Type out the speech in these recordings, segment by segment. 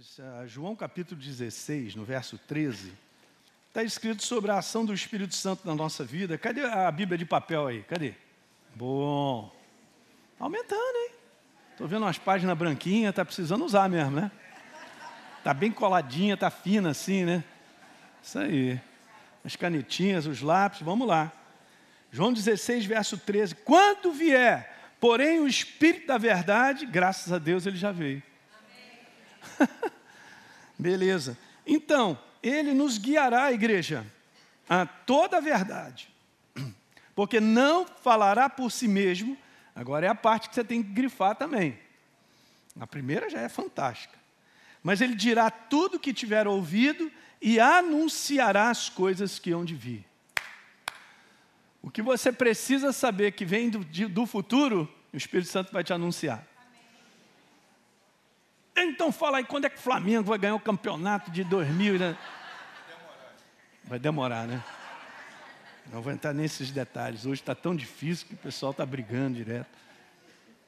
Uh, João capítulo 16, no verso 13, está escrito sobre a ação do Espírito Santo na nossa vida. Cadê a Bíblia de papel aí? Cadê? Bom. Aumentando, hein? Estou vendo umas páginas branquinhas, está precisando usar mesmo, né? Está bem coladinha, está fina assim, né? Isso aí. As canetinhas, os lápis, vamos lá. João 16, verso 13. Quando vier, porém, o Espírito da verdade, graças a Deus ele já veio. Beleza. Então, ele nos guiará, igreja, a toda a verdade. Porque não falará por si mesmo. Agora é a parte que você tem que grifar também. A primeira já é fantástica. Mas ele dirá tudo que tiver ouvido e anunciará as coisas que hão de vir. O que você precisa saber que vem do, do futuro, o Espírito Santo vai te anunciar. Então fala aí quando é que o Flamengo vai ganhar o campeonato de 2000, né? Vai demorar, né? Não vou entrar nesses detalhes. Hoje está tão difícil que o pessoal está brigando direto.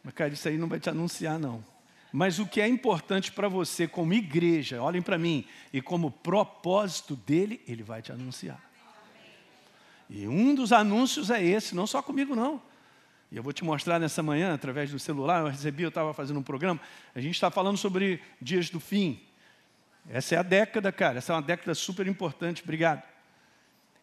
Mas, cara, isso aí não vai te anunciar, não. Mas o que é importante para você, como igreja, olhem para mim, e como propósito dele, ele vai te anunciar. E um dos anúncios é esse, não só comigo, não. E eu vou te mostrar nessa manhã, através do celular, eu recebi, eu estava fazendo um programa, a gente está falando sobre dias do fim. Essa é a década, cara, essa é uma década super importante, obrigado.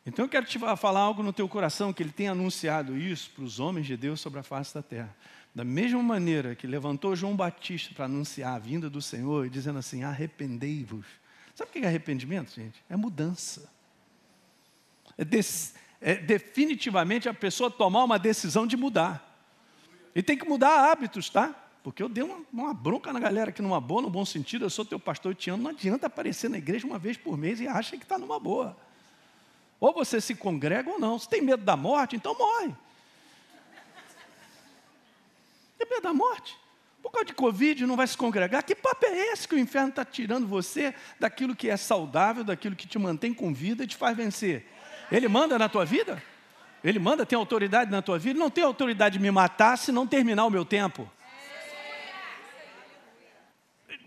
Então eu quero te falar algo no teu coração, que ele tem anunciado isso para os homens de Deus sobre a face da terra. Da mesma maneira que levantou João Batista para anunciar a vinda do Senhor, dizendo assim: arrependei-vos. Sabe o que é arrependimento, gente? É mudança. É des é definitivamente a pessoa tomar uma decisão de mudar. E tem que mudar hábitos, tá? Porque eu dei uma, uma bronca na galera aqui numa boa, no bom sentido, eu sou teu pastor, eu te amo. Não adianta aparecer na igreja uma vez por mês e acha que está numa boa. Ou você se congrega ou não. Se tem medo da morte, então morre. Tem medo da morte? Por causa de Covid não vai se congregar? Que papo é esse que o inferno está tirando você daquilo que é saudável, daquilo que te mantém com vida e te faz vencer? Ele manda na tua vida? Ele manda, tem autoridade na tua vida? Não tem autoridade de me matar se não terminar o meu tempo.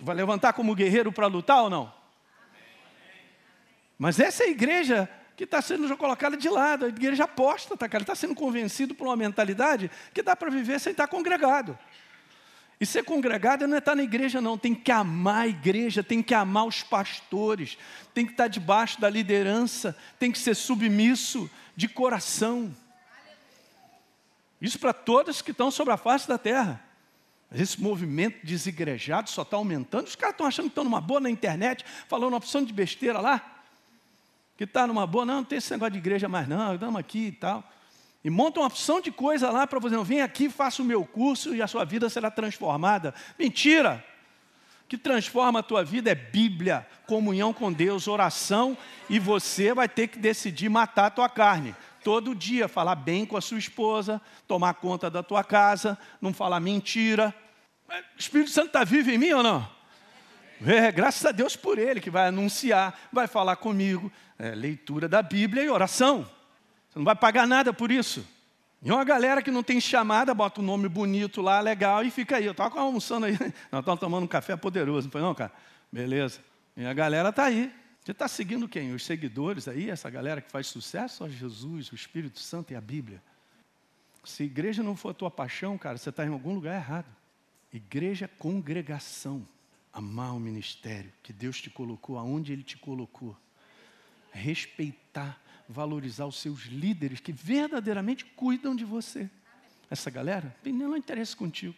Vai levantar como guerreiro para lutar ou não? Mas essa é a igreja que está sendo colocada de lado, a igreja aposta, tá, cara? Está sendo convencido por uma mentalidade que dá para viver sem estar congregado. E ser congregado não é estar na igreja, não. Tem que amar a igreja, tem que amar os pastores, tem que estar debaixo da liderança, tem que ser submisso de coração. Isso para todos que estão sobre a face da terra. Esse movimento desigrejado só está aumentando. Os caras estão achando que estão numa boa na internet, falando uma opção de besteira lá. Que está numa boa, não, não tem esse negócio de igreja mais, não, estamos aqui e tal. E monta uma opção de coisa lá para você, não, vem aqui, faça o meu curso e a sua vida será transformada. Mentira! O que transforma a tua vida é Bíblia, comunhão com Deus, oração, e você vai ter que decidir matar a tua carne. Todo dia falar bem com a sua esposa, tomar conta da tua casa, não falar mentira. O Espírito Santo está vivo em mim ou não? É, graças a Deus por ele, que vai anunciar, vai falar comigo. É, leitura da Bíblia e oração. Você não vai pagar nada por isso. E uma galera que não tem chamada, bota um nome bonito lá, legal, e fica aí. Eu estava almoçando aí. Nós estamos tomando um café poderoso, não foi não, cara? Beleza. E a galera está aí. Você está seguindo quem? Os seguidores aí, essa galera que faz sucesso? Só Jesus, o Espírito Santo e a Bíblia. Se igreja não for a tua paixão, cara, você está em algum lugar errado. Igreja é congregação. Amar o ministério que Deus te colocou, aonde Ele te colocou. Respeitar valorizar os seus líderes que verdadeiramente cuidam de você. Essa galera tem nenhum interesse contigo.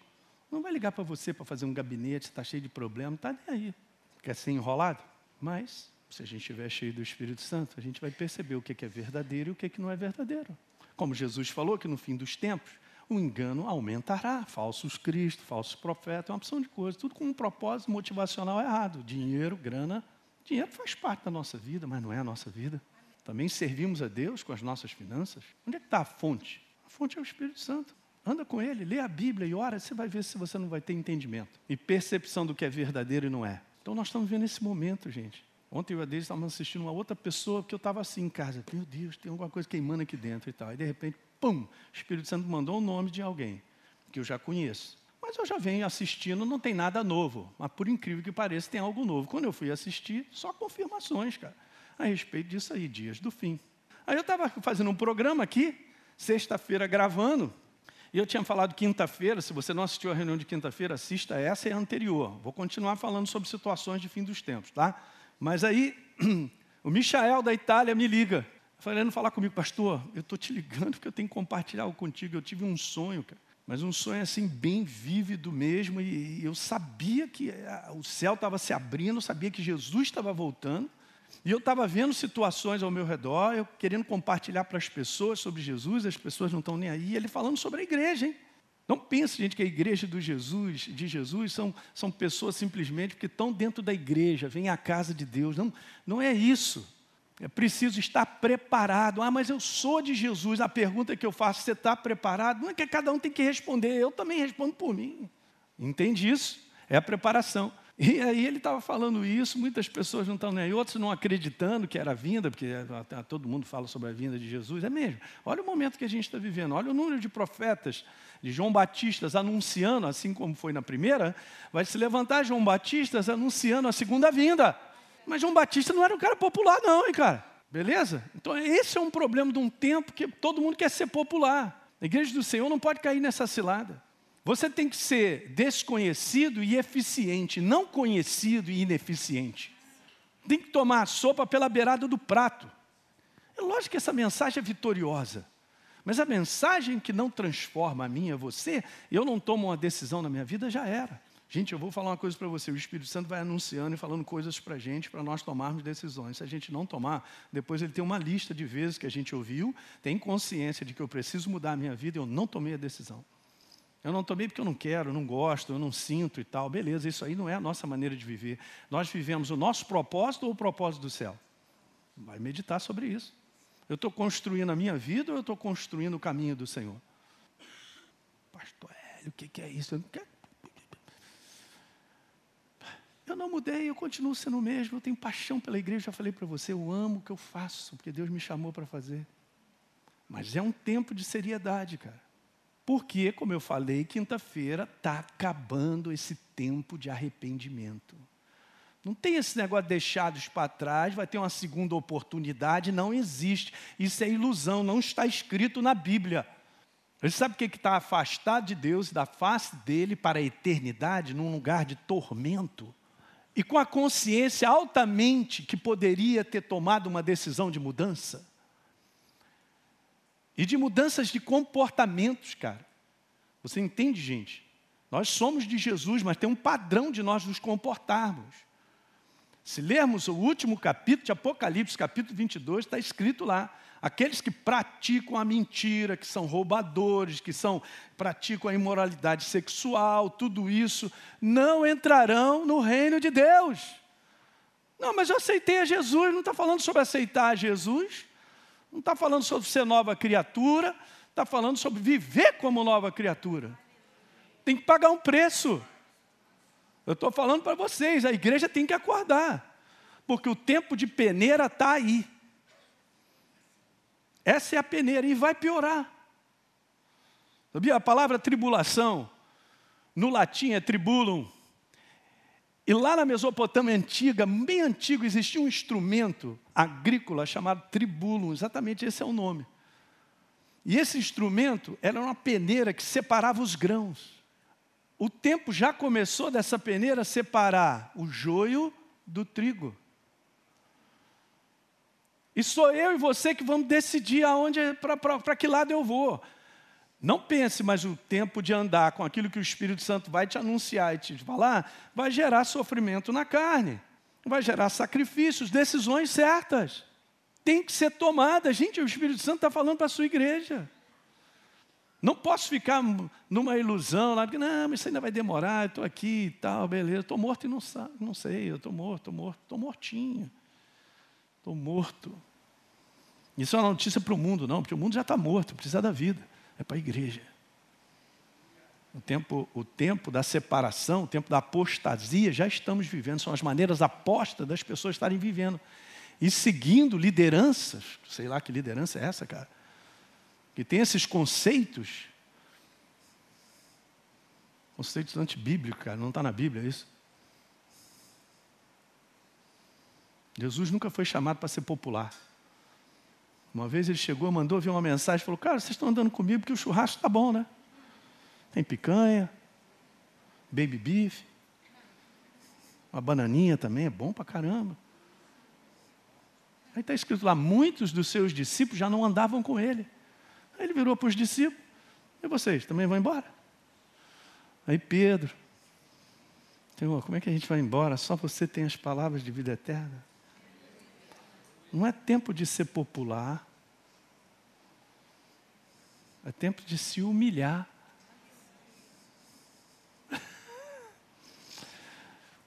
Não vai ligar para você para fazer um gabinete, está cheio de problemas, está nem aí. Quer ser enrolado? Mas, se a gente estiver cheio do Espírito Santo, a gente vai perceber o que é verdadeiro e o que não é verdadeiro. Como Jesus falou que no fim dos tempos, o engano aumentará. Falsos cristos, falsos profetas, uma opção de coisas, tudo com um propósito motivacional errado. Dinheiro, grana. Dinheiro faz parte da nossa vida, mas não é a nossa vida. Também servimos a Deus com as nossas finanças. Onde é que está a fonte? A fonte é o Espírito Santo. Anda com ele, lê a Bíblia e ora, você vai ver se você não vai ter entendimento e percepção do que é verdadeiro e não é. Então nós estamos vendo esse momento, gente. Ontem eu e a Deise estávamos assistindo uma outra pessoa que eu estava assim em casa. Meu Deus, tem alguma coisa queimando aqui dentro e tal. E de repente, pum, o Espírito Santo mandou o nome de alguém que eu já conheço. Mas eu já venho assistindo, não tem nada novo. Mas por incrível que pareça, tem algo novo. Quando eu fui assistir, só confirmações, cara, a respeito disso aí, dias do fim. Aí eu estava fazendo um programa aqui, sexta-feira gravando, e eu tinha falado quinta-feira, se você não assistiu a reunião de quinta-feira, assista essa e a anterior. Vou continuar falando sobre situações de fim dos tempos, tá? Mas aí, o Michael da Itália me liga, falando falar comigo, pastor, eu estou te ligando porque eu tenho que compartilhar algo contigo. Eu tive um sonho, cara. Mas um sonho assim bem vívido mesmo, e eu sabia que o céu estava se abrindo, sabia que Jesus estava voltando, e eu estava vendo situações ao meu redor, eu querendo compartilhar para as pessoas sobre Jesus, as pessoas não estão nem aí, ele falando sobre a igreja, hein? Não pense, gente, que a igreja do Jesus, de Jesus são, são pessoas simplesmente que estão dentro da igreja, vêm à casa de Deus. Não, não é isso. É preciso estar preparado. Ah, mas eu sou de Jesus. A pergunta que eu faço, você está preparado? Não é que cada um tem que responder, eu também respondo por mim. Entende isso? É a preparação. E aí ele estava falando isso, muitas pessoas não estão nem aí, outros não acreditando que era a vinda, porque todo mundo fala sobre a vinda de Jesus, é mesmo. Olha o momento que a gente está vivendo, olha o número de profetas, de João Batistas anunciando, assim como foi na primeira, vai se levantar João Batistas anunciando a segunda vinda. Mas João Batista não era um cara popular, não, hein, cara? Beleza? Então, esse é um problema de um tempo que todo mundo quer ser popular. A igreja do Senhor não pode cair nessa cilada. Você tem que ser desconhecido e eficiente, não conhecido e ineficiente. Tem que tomar a sopa pela beirada do prato. É lógico que essa mensagem é vitoriosa. Mas a mensagem que não transforma a mim e a você, eu não tomo uma decisão na minha vida, já era. Gente, eu vou falar uma coisa para você: o Espírito Santo vai anunciando e falando coisas para a gente, para nós tomarmos decisões. Se a gente não tomar, depois ele tem uma lista de vezes que a gente ouviu, tem consciência de que eu preciso mudar a minha vida e eu não tomei a decisão. Eu não tomei porque eu não quero, não gosto, eu não sinto e tal. Beleza, isso aí não é a nossa maneira de viver. Nós vivemos o nosso propósito ou o propósito do céu? Vai meditar sobre isso. Eu estou construindo a minha vida ou eu estou construindo o caminho do Senhor? Pastor Hélio, o que, que é isso? Eu não quero eu não mudei, eu continuo sendo o mesmo, eu tenho paixão pela igreja, já falei para você, eu amo o que eu faço, porque Deus me chamou para fazer. Mas é um tempo de seriedade, cara. Porque, como eu falei, quinta-feira está acabando esse tempo de arrependimento. Não tem esse negócio de deixados para trás, vai ter uma segunda oportunidade, não existe. Isso é ilusão, não está escrito na Bíblia. Ele sabe o que está afastado de Deus, da face dele para a eternidade, num lugar de tormento? e com a consciência altamente que poderia ter tomado uma decisão de mudança. E de mudanças de comportamentos, cara. Você entende, gente? Nós somos de Jesus, mas tem um padrão de nós nos comportarmos. Se lermos o último capítulo de Apocalipse, capítulo 22, está escrito lá: Aqueles que praticam a mentira, que são roubadores, que são praticam a imoralidade sexual, tudo isso, não entrarão no reino de Deus. Não, mas eu aceitei a Jesus, não está falando sobre aceitar a Jesus, não está falando sobre ser nova criatura, está falando sobre viver como nova criatura. Tem que pagar um preço. Eu estou falando para vocês, a igreja tem que acordar, porque o tempo de peneira está aí. Essa é a peneira e vai piorar. Sabia? A palavra tribulação, no latim é tribulum. E lá na Mesopotâmia antiga, bem antigo, existia um instrumento agrícola chamado tribulum, exatamente esse é o nome. E esse instrumento era uma peneira que separava os grãos. O tempo já começou dessa peneira separar o joio do trigo. E sou eu e você que vamos decidir aonde para que lado eu vou. Não pense, mas o tempo de andar com aquilo que o Espírito Santo vai te anunciar e te falar, vai gerar sofrimento na carne, vai gerar sacrifícios, decisões certas. Tem que ser tomada. Gente, o Espírito Santo está falando para a sua igreja. Não posso ficar numa ilusão lá, não, mas isso ainda vai demorar, estou aqui e tal, beleza. Estou morto e não, não sei, eu estou morto, estou morto, estou mortinho. Estou morto. Isso é uma notícia para o mundo, não, porque o mundo já está morto, precisa da vida. É para a igreja. O tempo, o tempo da separação, o tempo da apostasia, já estamos vivendo. São as maneiras apostas das pessoas estarem vivendo. E seguindo lideranças, sei lá que liderança é essa, cara, que tem esses conceitos Conceito antibíblico, cara, não está na Bíblia é isso? Jesus nunca foi chamado para ser popular. Uma vez ele chegou, mandou ver uma mensagem, falou: Cara, vocês estão andando comigo porque o churrasco está bom, né? Tem picanha, baby beef, uma bananinha também, é bom para caramba. Aí está escrito lá: muitos dos seus discípulos já não andavam com ele. Aí ele virou para os discípulos: E vocês também vão embora? Aí Pedro, como é que a gente vai embora? Só você tem as palavras de vida eterna. Não é tempo de ser popular. É tempo de se humilhar.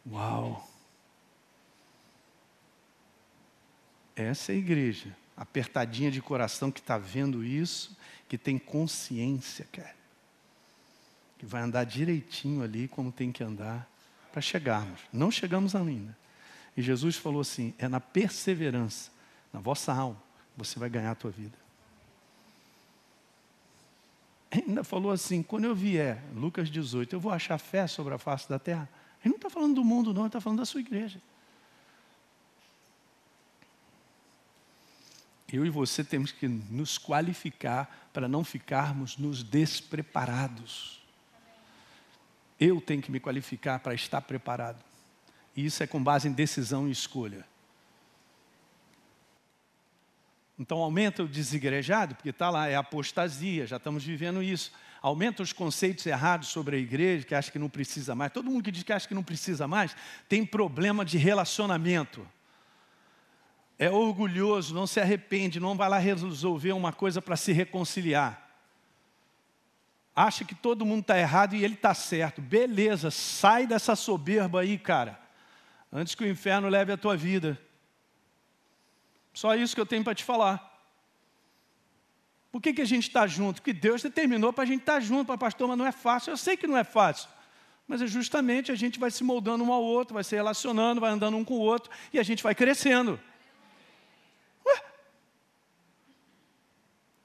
Uau! Essa é a igreja, apertadinha de coração que está vendo isso, que tem consciência, cara. Que vai andar direitinho ali como tem que andar para chegarmos. Não chegamos ainda. E Jesus falou assim: é na perseverança na vossa alma, você vai ganhar a tua vida. Ainda falou assim: quando eu vier, Lucas 18, eu vou achar fé sobre a face da terra. Ele não está falando do mundo, não, ele está falando da sua igreja. Eu e você temos que nos qualificar para não ficarmos nos despreparados. Eu tenho que me qualificar para estar preparado. E isso é com base em decisão e escolha. Então aumenta o desigrejado, porque está lá, é apostasia, já estamos vivendo isso. Aumenta os conceitos errados sobre a igreja, que acha que não precisa mais. Todo mundo que diz que acha que não precisa mais tem problema de relacionamento. É orgulhoso, não se arrepende, não vai lá resolver uma coisa para se reconciliar. Acha que todo mundo está errado e ele está certo. Beleza, sai dessa soberba aí, cara. Antes que o inferno leve a tua vida. Só isso que eu tenho para te falar. Por que, que a gente está junto? Porque Deus determinou para a gente estar tá junto, para pastor, mas não é fácil. Eu sei que não é fácil. Mas é justamente a gente vai se moldando um ao outro, vai se relacionando, vai andando um com o outro e a gente vai crescendo. Ué?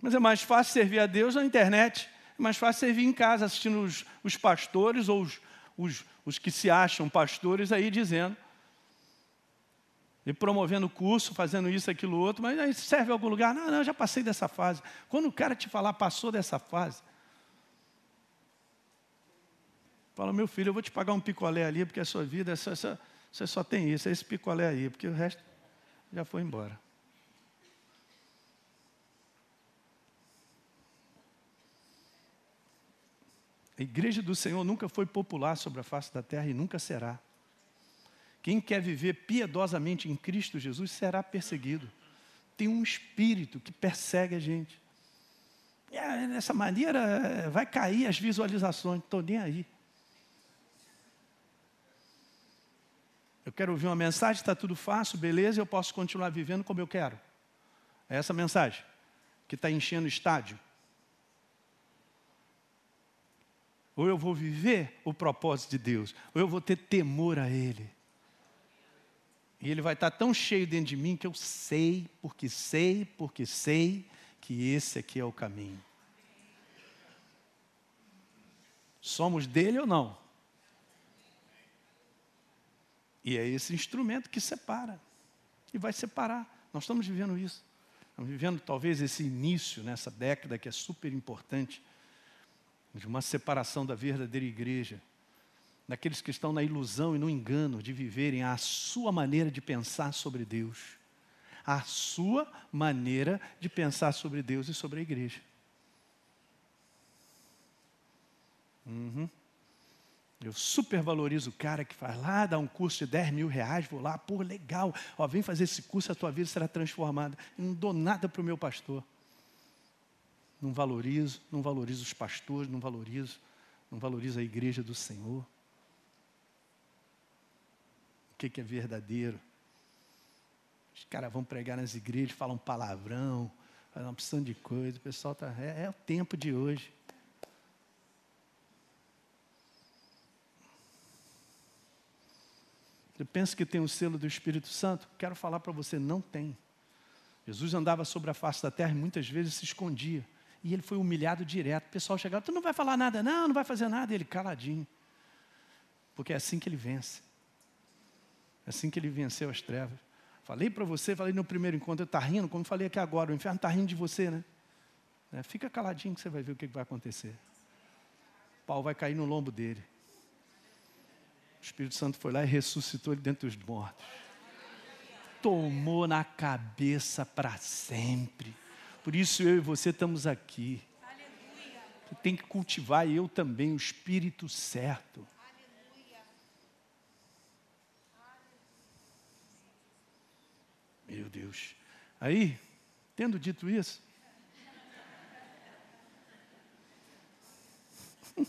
Mas é mais fácil servir a Deus na internet, é mais fácil servir em casa, assistindo os, os pastores ou os, os, os que se acham pastores aí dizendo e promovendo curso, fazendo isso, aquilo, outro, mas aí serve algum lugar? Não, não, já passei dessa fase. Quando o cara te falar, passou dessa fase, fala, meu filho, eu vou te pagar um picolé ali, porque a sua vida, é só, só, você só tem isso, é esse picolé aí, porque o resto já foi embora. A igreja do Senhor nunca foi popular sobre a face da terra e nunca será. Quem quer viver piedosamente em Cristo Jesus será perseguido. Tem um espírito que persegue a gente. E é, dessa maneira vai cair as visualizações, não estou nem aí. Eu quero ouvir uma mensagem, está tudo fácil, beleza, eu posso continuar vivendo como eu quero. É essa mensagem que está enchendo o estádio. Ou eu vou viver o propósito de Deus, ou eu vou ter temor a Ele. E ele vai estar tão cheio dentro de mim que eu sei, porque sei, porque sei que esse aqui é o caminho. Somos dele ou não? E é esse instrumento que separa. E vai separar. Nós estamos vivendo isso. Estamos vivendo talvez esse início nessa década que é super importante de uma separação da verdadeira igreja daqueles que estão na ilusão e no engano de viverem a sua maneira de pensar sobre Deus. A sua maneira de pensar sobre Deus e sobre a igreja. Uhum. Eu supervalorizo o cara que faz lá, dá um curso de 10 mil reais, vou lá, pô, legal, ó, vem fazer esse curso, a tua vida será transformada. Eu não dou nada para o meu pastor. Não valorizo, não valorizo os pastores, não valorizo, não valorizo a igreja do Senhor que, que é verdadeiro. Os caras vão pregar nas igrejas, falam palavrão, falam uma opção de coisa. O pessoal está. É, é o tempo de hoje. Você pensa que tem o selo do Espírito Santo? Quero falar para você, não tem. Jesus andava sobre a face da terra e muitas vezes se escondia. E ele foi humilhado direto. O pessoal chegava, tu não vai falar nada, não, não vai fazer nada. E ele caladinho. Porque é assim que ele vence. Assim que ele venceu as trevas. Falei para você, falei no primeiro encontro, está rindo, como falei aqui agora, o inferno está rindo de você, né? É, fica caladinho que você vai ver o que vai acontecer. O pau vai cair no lombo dele. O Espírito Santo foi lá e ressuscitou ele dentro dos mortos. Tomou na cabeça para sempre. Por isso eu e você estamos aqui. Você tem que cultivar, e eu também, o espírito certo. Meu Deus. Aí, tendo dito isso,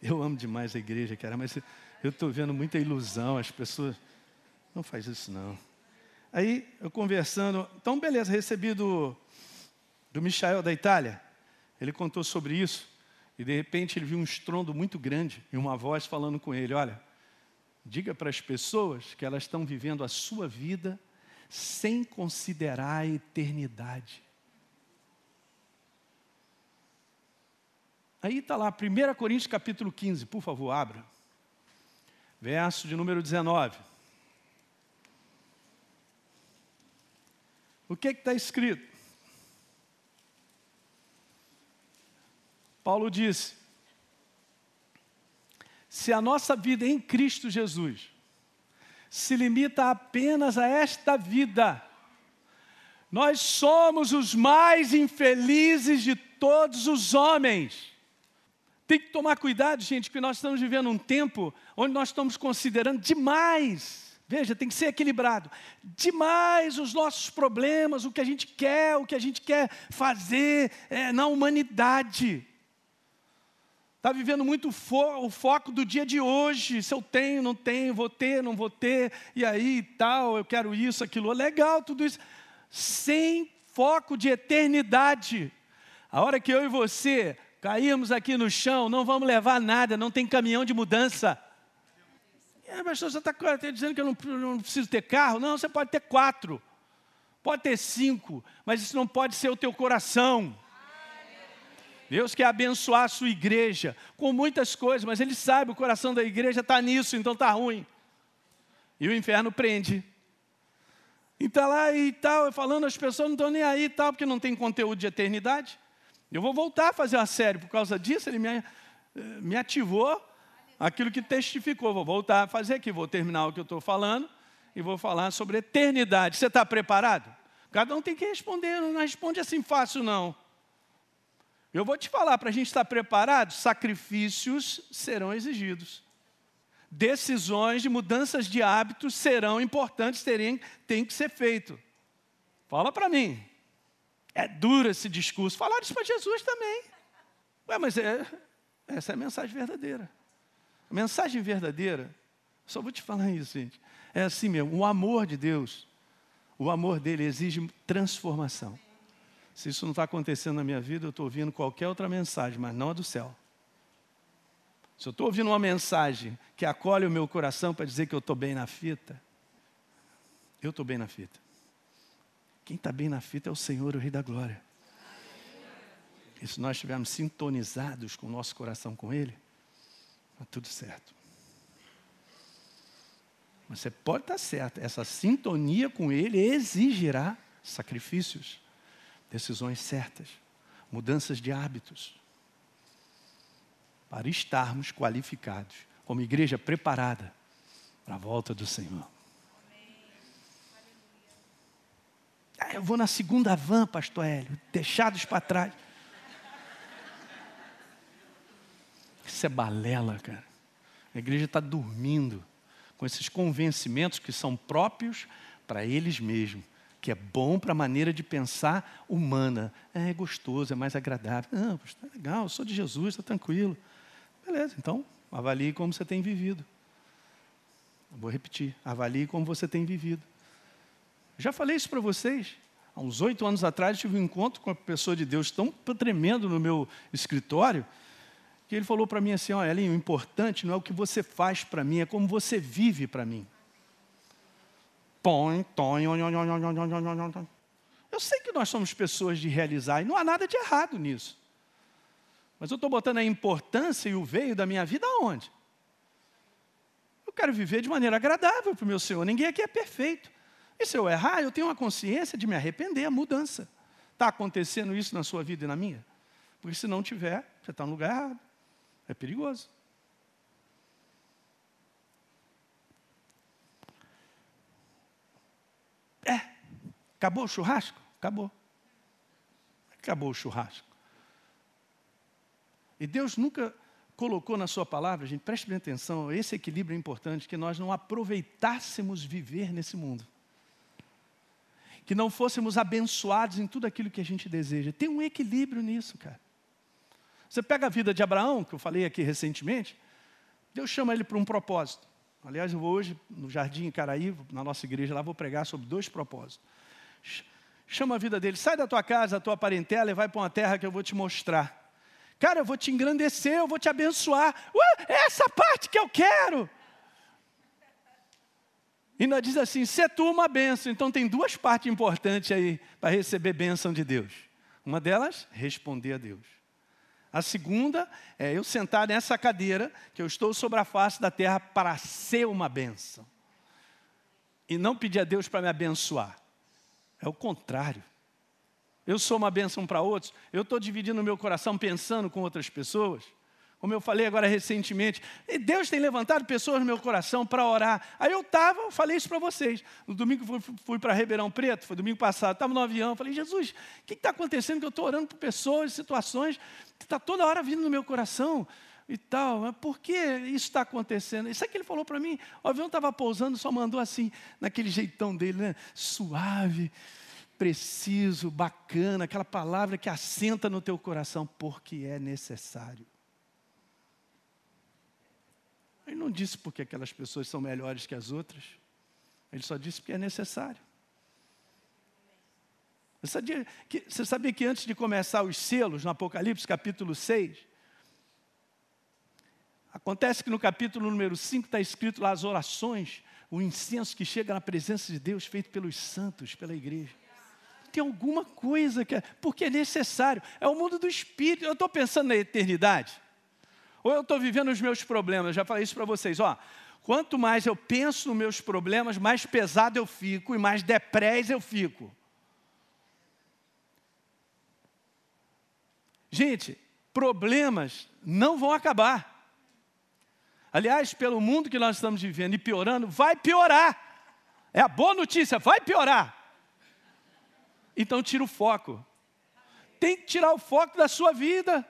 eu amo demais a igreja, cara, mas eu estou vendo muita ilusão, as pessoas. Não faz isso não. Aí, eu conversando, então beleza, recebi do, do Michael da Itália. Ele contou sobre isso. E de repente ele viu um estrondo muito grande e uma voz falando com ele: Olha, diga para as pessoas que elas estão vivendo a sua vida sem considerar a eternidade. Aí está lá, 1 Coríntios capítulo 15, por favor, abra. Verso de número 19. O que está escrito? Paulo disse: se a nossa vida em Cristo Jesus se limita apenas a esta vida. Nós somos os mais infelizes de todos os homens. Tem que tomar cuidado, gente, porque nós estamos vivendo um tempo onde nós estamos considerando demais. Veja, tem que ser equilibrado. Demais os nossos problemas, o que a gente quer, o que a gente quer fazer é, na humanidade. Está vivendo muito fo o foco do dia de hoje. Se eu tenho, não tenho, vou ter, não vou ter, e aí tal, eu quero isso, aquilo. Legal, tudo isso. Sem foco de eternidade. A hora que eu e você caímos aqui no chão, não vamos levar nada, não tem caminhão de mudança. É, pastor, você está tá dizendo que eu não, não preciso ter carro? Não, você pode ter quatro, pode ter cinco, mas isso não pode ser o teu coração. Deus quer abençoar a sua igreja com muitas coisas, mas Ele sabe, o coração da igreja está nisso, então está ruim. E o inferno prende. E está lá e tal, falando, as pessoas não estão nem aí e tal, porque não tem conteúdo de eternidade. Eu vou voltar a fazer uma série por causa disso, ele me, eh, me ativou aquilo que testificou. Vou voltar a fazer aqui, vou terminar o que eu estou falando e vou falar sobre eternidade. Você está preparado? Cada um tem que responder, não responde assim fácil, não. Eu vou te falar, para a gente estar preparado, sacrifícios serão exigidos. Decisões de mudanças de hábitos serão importantes, terem, tem que ser feito. Fala para mim. É duro esse discurso. Falaram isso para Jesus também. Ué, mas é, essa é a mensagem verdadeira. A mensagem verdadeira, só vou te falar isso, gente. É assim mesmo, o amor de Deus, o amor dele exige transformação. Se isso não está acontecendo na minha vida, eu estou ouvindo qualquer outra mensagem, mas não a do céu. Se eu estou ouvindo uma mensagem que acolhe o meu coração para dizer que eu estou bem na fita, eu estou bem na fita. Quem está bem na fita é o Senhor, o Rei da Glória. E se nós estivermos sintonizados com o nosso coração com Ele, está tudo certo. Mas você pode estar certo, essa sintonia com Ele exigirá sacrifícios decisões certas, mudanças de hábitos, para estarmos qualificados como igreja preparada para a volta do Senhor. Ah, eu vou na segunda van, pastor Hélio, deixados para trás. Isso é balela, cara. A igreja está dormindo com esses convencimentos que são próprios para eles mesmos que é bom para a maneira de pensar humana. É, é gostoso, é mais agradável. Não, está legal, eu sou de Jesus, está tranquilo. Beleza, então avalie como você tem vivido. vou repetir, avalie como você tem vivido. Já falei isso para vocês. Há uns oito anos atrás, tive um encontro com uma pessoa de Deus tão tremendo no meu escritório, que ele falou para mim assim: Olha, Elinho, o importante não é o que você faz para mim, é como você vive para mim. Eu sei que nós somos pessoas de realizar e não há nada de errado nisso. Mas eu estou botando a importância e o veio da minha vida aonde? quero viver de maneira agradável para o meu Senhor. Ninguém aqui é perfeito. E se eu errar, eu tenho uma consciência de me arrepender, a mudança. Está acontecendo isso na sua vida e na minha? Porque se não tiver, você está no lugar errado. É perigoso. É. Acabou o churrasco? Acabou. Acabou o churrasco. E Deus nunca colocou na sua palavra, gente, preste bem atenção, esse equilíbrio é importante, que nós não aproveitássemos viver nesse mundo. Que não fôssemos abençoados em tudo aquilo que a gente deseja. Tem um equilíbrio nisso, cara. Você pega a vida de Abraão, que eu falei aqui recentemente, Deus chama ele para um propósito. Aliás, eu vou hoje no Jardim Caraí, na nossa igreja lá, vou pregar sobre dois propósitos. Chama a vida dele, sai da tua casa, da tua parentela e vai para uma terra que eu vou te mostrar. Cara, eu vou te engrandecer, eu vou te abençoar. Ué, é essa parte que eu quero. E nós diz assim: ser tu uma bênção. Então tem duas partes importantes aí para receber bênção de Deus. Uma delas, responder a Deus. A segunda é eu sentar nessa cadeira, que eu estou sobre a face da terra para ser uma bênção. E não pedir a Deus para me abençoar. É o contrário. Eu sou uma bênção para outros. Eu estou dividindo o meu coração pensando com outras pessoas. Como eu falei agora recentemente, Deus tem levantado pessoas no meu coração para orar. Aí eu estava, falei isso para vocês. No domingo fui, fui para Ribeirão Preto, foi domingo passado, estava no avião. Falei, Jesus, o que está acontecendo? Que eu estou orando por pessoas, situações, que está toda hora vindo no meu coração e tal. Mas por que isso está acontecendo? Isso é que ele falou para mim. O avião estava pousando, só mandou assim, naquele jeitão dele, né? Suave preciso, bacana, aquela palavra que assenta no teu coração, porque é necessário. Ele não disse porque aquelas pessoas são melhores que as outras, ele só disse porque é necessário. Você sabia, que, antes de começar os selos, no Apocalipse capítulo 6, acontece que no capítulo número 5 está escrito lá as orações, o incenso que chega na presença de Deus, feito pelos santos, pela igreja tem alguma coisa que é, porque é necessário. É o mundo do espírito. Eu estou pensando na eternidade. Ou eu estou vivendo os meus problemas. Já falei isso para vocês. Ó, quanto mais eu penso nos meus problemas, mais pesado eu fico e mais deprés eu fico. Gente, problemas não vão acabar. Aliás, pelo mundo que nós estamos vivendo e piorando, vai piorar. É a boa notícia, vai piorar. Então tira o foco. Tem que tirar o foco da sua vida.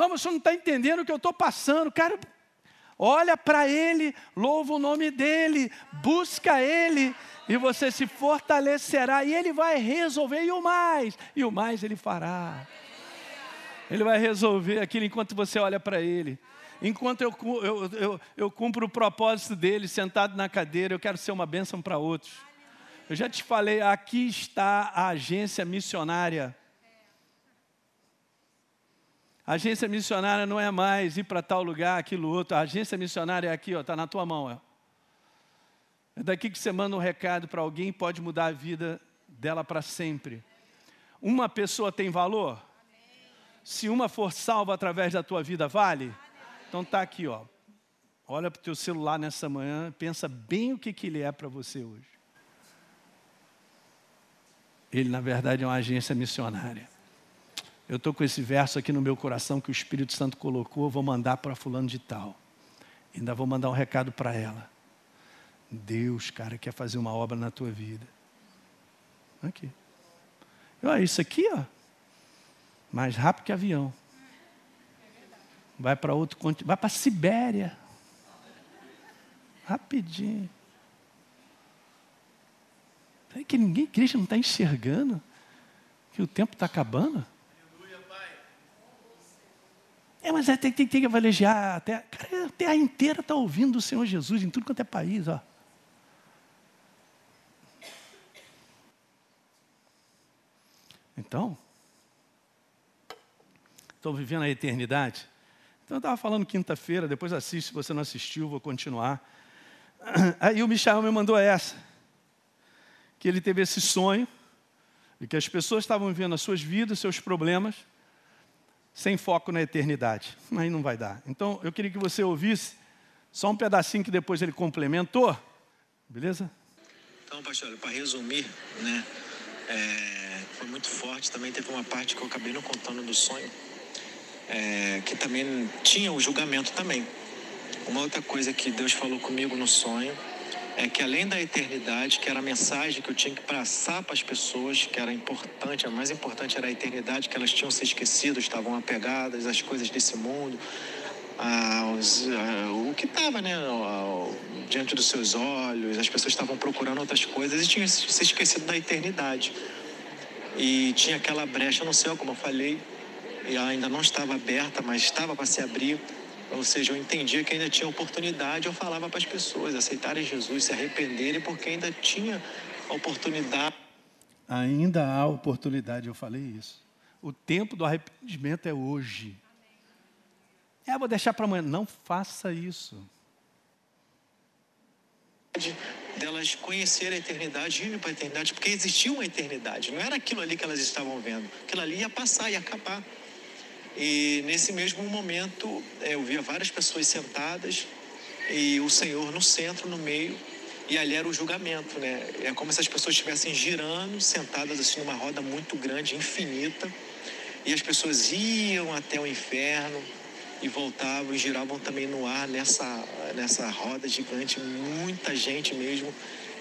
Não, mas você não está entendendo o que eu estou passando. Cara, olha para Ele, louva o nome dEle, busca Ele, e você se fortalecerá, e Ele vai resolver, e o mais, e o mais Ele fará. Ele vai resolver aquilo enquanto você olha para Ele. Enquanto eu, eu, eu, eu cumpro o propósito dele, sentado na cadeira, eu quero ser uma bênção para outros. Eu já te falei, aqui está a agência missionária. A agência missionária não é mais ir para tal lugar, aquilo outro. A agência missionária é aqui, está na tua mão. Ó. É daqui que você manda um recado para alguém pode mudar a vida dela para sempre. Uma pessoa tem valor? Se uma for salva através da tua vida, vale? Então tá aqui, ó. Olha para o teu celular nessa manhã, pensa bem o que, que ele é para você hoje. Ele, na verdade, é uma agência missionária. Eu estou com esse verso aqui no meu coração que o Espírito Santo colocou, vou mandar para fulano de tal. Ainda vou mandar um recado para ela. Deus, cara, quer fazer uma obra na tua vida. Aqui. Olha, isso aqui, ó. Mais rápido que avião. Vai para outro continente. Vai para Sibéria. Rapidinho. É que ninguém, igreja, não está enxergando que o tempo está acabando. É, mas é, tem, tem, tem que valejar até. Cara, a terra inteira está ouvindo o Senhor Jesus em tudo quanto é país. Ó. Então, estou vivendo a eternidade. Então, eu estava falando quinta-feira, depois assiste, se você não assistiu, vou continuar. Aí o Michel me mandou essa que ele teve esse sonho de que as pessoas estavam vivendo as suas vidas, seus problemas, sem foco na eternidade. Aí não vai dar. Então, eu queria que você ouvisse Só um pedacinho que depois ele complementou. Beleza? Então, pastor, para resumir, né? É, foi muito forte. Também teve uma parte que eu acabei não contando do sonho, é, que também tinha o julgamento também. Uma outra coisa que Deus falou comigo no sonho é que além da eternidade, que era a mensagem que eu tinha que passar para as pessoas, que era importante, a mais importante era a eternidade, que elas tinham se esquecido, estavam apegadas às coisas desse mundo, aos, o que estava né, diante dos seus olhos, as pessoas estavam procurando outras coisas e tinham se esquecido da eternidade. E tinha aquela brecha no céu, como eu falei, e ainda não estava aberta, mas estava para se abrir. Ou seja, eu entendia que ainda tinha oportunidade, eu falava para as pessoas aceitarem Jesus, se arrependerem, porque ainda tinha oportunidade. Ainda há oportunidade, eu falei isso. O tempo do arrependimento é hoje. É, vou deixar para amanhã. Não faça isso. Delas conhecer a eternidade, ir para a eternidade, porque existia uma eternidade, não era aquilo ali que elas estavam vendo, aquilo ali ia passar, ia acabar. E nesse mesmo momento, é, eu via várias pessoas sentadas e o Senhor no centro, no meio, e ali era o julgamento, né? É como se as pessoas estivessem girando, sentadas assim numa roda muito grande, infinita, e as pessoas iam até o inferno, e voltavam e giravam também no ar nessa, nessa roda gigante, muita gente mesmo.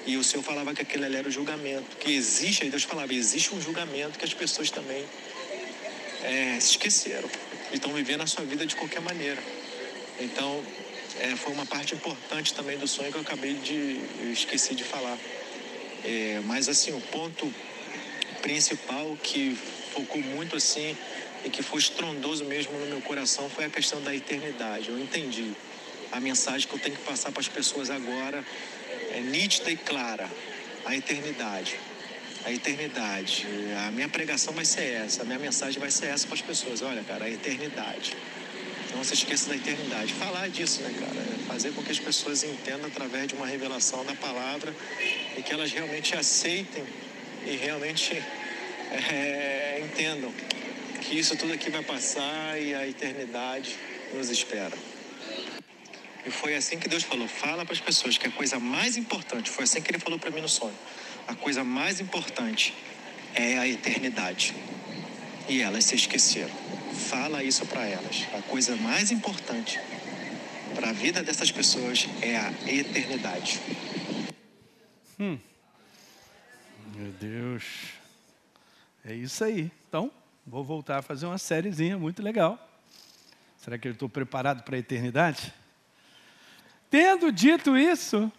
E o Senhor falava que aquele ali era o julgamento, que existe, aí Deus falava, existe um julgamento que as pessoas também é, se esqueceram e estão vivendo a sua vida de qualquer maneira. Então, é, foi uma parte importante também do sonho que eu acabei de eu esqueci de falar. É, mas assim, o ponto principal que focou muito assim e que foi estrondoso mesmo no meu coração foi a questão da eternidade. Eu entendi. A mensagem que eu tenho que passar para as pessoas agora é nítida e clara. A eternidade. A eternidade. A minha pregação vai ser essa, a minha mensagem vai ser essa para as pessoas. Olha, cara, a eternidade. Não se esqueça da eternidade. Falar disso, né, cara? É fazer com que as pessoas entendam através de uma revelação da palavra e que elas realmente aceitem e realmente é, entendam que isso tudo aqui vai passar e a eternidade nos espera. E foi assim que Deus falou: fala para as pessoas que a coisa mais importante, foi assim que Ele falou para mim no sonho: a coisa mais importante é a eternidade. E elas se esqueceram. Fala isso para elas. A coisa mais importante para a vida dessas pessoas é a eternidade. Hum. Meu Deus. É isso aí. Então, Vou voltar a fazer uma sériezinha muito legal. Será que eu estou preparado para a eternidade? Tendo dito isso,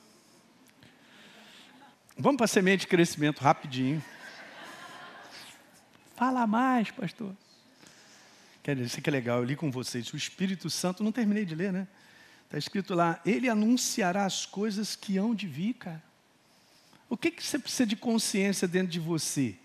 vamos para a semente de crescimento rapidinho. Fala mais, pastor. Quer dizer, que é legal, eu li com vocês. O Espírito Santo, não terminei de ler, né? Está escrito lá, ele anunciará as coisas que hão de vir, cara. O que, que você precisa de consciência dentro de você?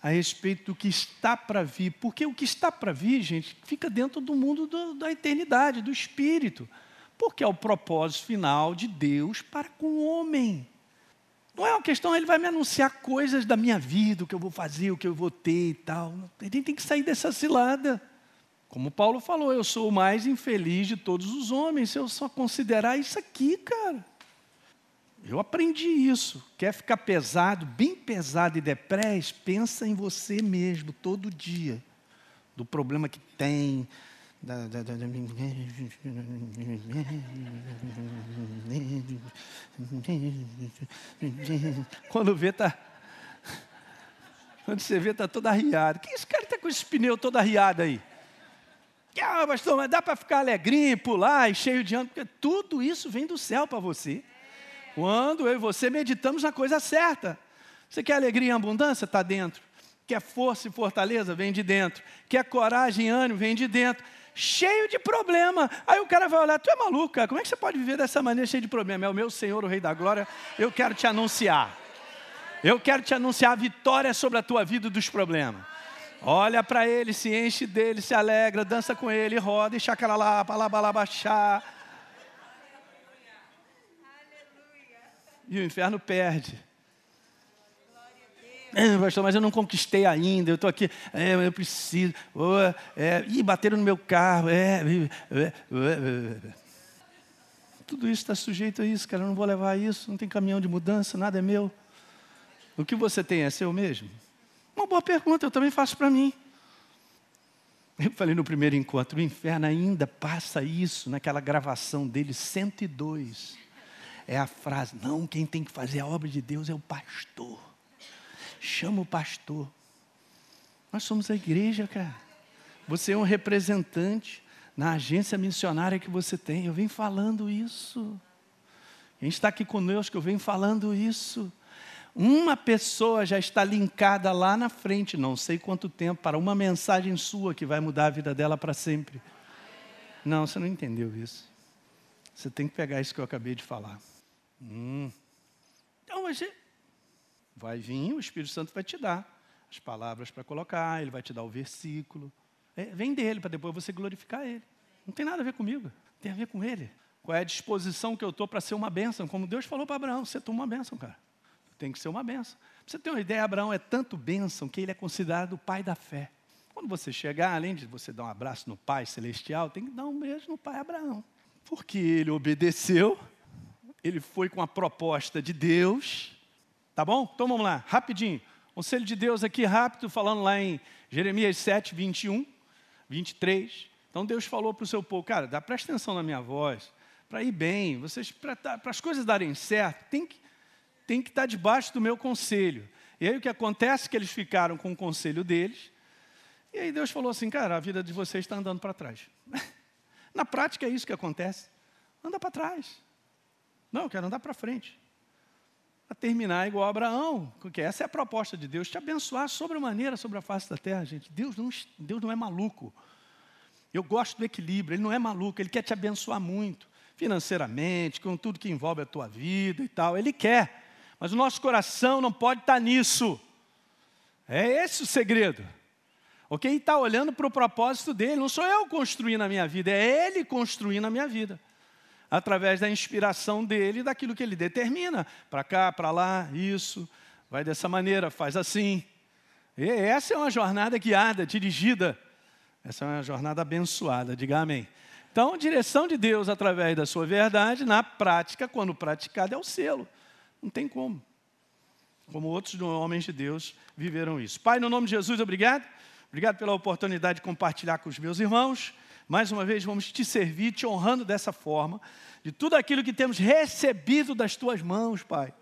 a respeito do que está para vir, porque o que está para vir, gente, fica dentro do mundo do, da eternidade, do espírito, porque é o propósito final de Deus para com o homem. Não é uma questão, ele vai me anunciar coisas da minha vida, o que eu vou fazer, o que eu vou ter e tal. Ele tem que sair dessa cilada. Como Paulo falou, eu sou o mais infeliz de todos os homens, se eu só considerar isso aqui, cara. Eu aprendi isso. Quer ficar pesado, bem pesado e depressa? Pensa em você mesmo todo dia. Do problema que tem. Quando vê, tá. Quando você vê, tá todo arriado. Que esse cara está com esse pneu todo arriado aí? Ah, pastor, mas dá para ficar alegrinho, pular e cheio de ânimo, porque tudo isso vem do céu para você. Quando eu e você meditamos na coisa certa. Você quer alegria e abundância? Está dentro. Quer força e fortaleza? Vem de dentro. Quer coragem e ânimo? Vem de dentro. Cheio de problema. Aí o cara vai olhar, tu é maluco, cara. Como é que você pode viver dessa maneira cheio de problema? É o meu Senhor, o Rei da Glória. Eu quero te anunciar. Eu quero te anunciar a vitória sobre a tua vida dos problemas. Olha para ele, se enche dele, se alegra, dança com ele, roda e chacaralá, balabalabaxá. e o inferno perde. Pastor, mas eu não conquistei ainda, eu estou aqui, é, eu preciso. Oh, é, ih, bateram no meu carro. É, é, tudo isso está sujeito a isso, cara. Eu não vou levar isso, não tem caminhão de mudança, nada é meu. O que você tem é seu mesmo? Uma boa pergunta, eu também faço para mim. Eu falei no primeiro encontro, o inferno ainda passa isso naquela gravação dele, 102. É a frase: não, quem tem que fazer a obra de Deus é o pastor. Chama o pastor. Nós somos a igreja, cara. Você é um representante na agência missionária que você tem. Eu venho falando isso. Quem está aqui conosco, eu venho falando isso. Uma pessoa já está linkada lá na frente, não sei quanto tempo, para uma mensagem sua que vai mudar a vida dela para sempre. Não, você não entendeu isso. Você tem que pegar isso que eu acabei de falar. Hum. Então, você vai vir, o Espírito Santo vai te dar as palavras para colocar, ele vai te dar o versículo. É, vem dele, para depois você glorificar ele. Não tem nada a ver comigo, tem a ver com ele. Qual é a disposição que eu estou para ser uma bênção? Como Deus falou para Abraão, você toma uma bênção, cara. Tem que ser uma bênção. Você ter uma ideia, Abraão é tanto bênção que ele é considerado o pai da fé. Quando você chegar, além de você dar um abraço no Pai Celestial, tem que dar um beijo no Pai Abraão. Porque ele obedeceu, ele foi com a proposta de Deus. Tá bom? Então vamos lá, rapidinho. Conselho de Deus aqui rápido, falando lá em Jeremias 7, 21, 23. Então Deus falou para o seu povo, cara, dá, presta atenção na minha voz, para ir bem, vocês para as coisas darem certo, tem que, tem que estar debaixo do meu conselho. E aí o que acontece é que eles ficaram com o conselho deles, e aí Deus falou assim, cara, a vida de vocês está andando para trás. Na prática é isso que acontece. Anda para trás. Não, eu quero andar para frente a terminar igual Abraão, porque essa é a proposta de Deus, te abençoar sobremaneira sobre a face da terra, gente. Deus não, Deus não é maluco. Eu gosto do equilíbrio, Ele não é maluco, Ele quer te abençoar muito, financeiramente, com tudo que envolve a tua vida e tal. Ele quer, mas o nosso coração não pode estar nisso. É esse o segredo. Ok? Está olhando para o propósito dele, não sou eu construindo a minha vida, é Ele construindo a minha vida através da inspiração dele, daquilo que ele determina. Para cá, para lá, isso, vai dessa maneira, faz assim. E essa é uma jornada guiada, dirigida. Essa é uma jornada abençoada, diga amém. Então, direção de Deus através da sua verdade, na prática, quando praticada, é o selo. Não tem como. Como outros homens de Deus viveram isso. Pai, no nome de Jesus, obrigado. Obrigado pela oportunidade de compartilhar com os meus irmãos. Mais uma vez, vamos te servir, te honrando dessa forma, de tudo aquilo que temos recebido das tuas mãos, Pai.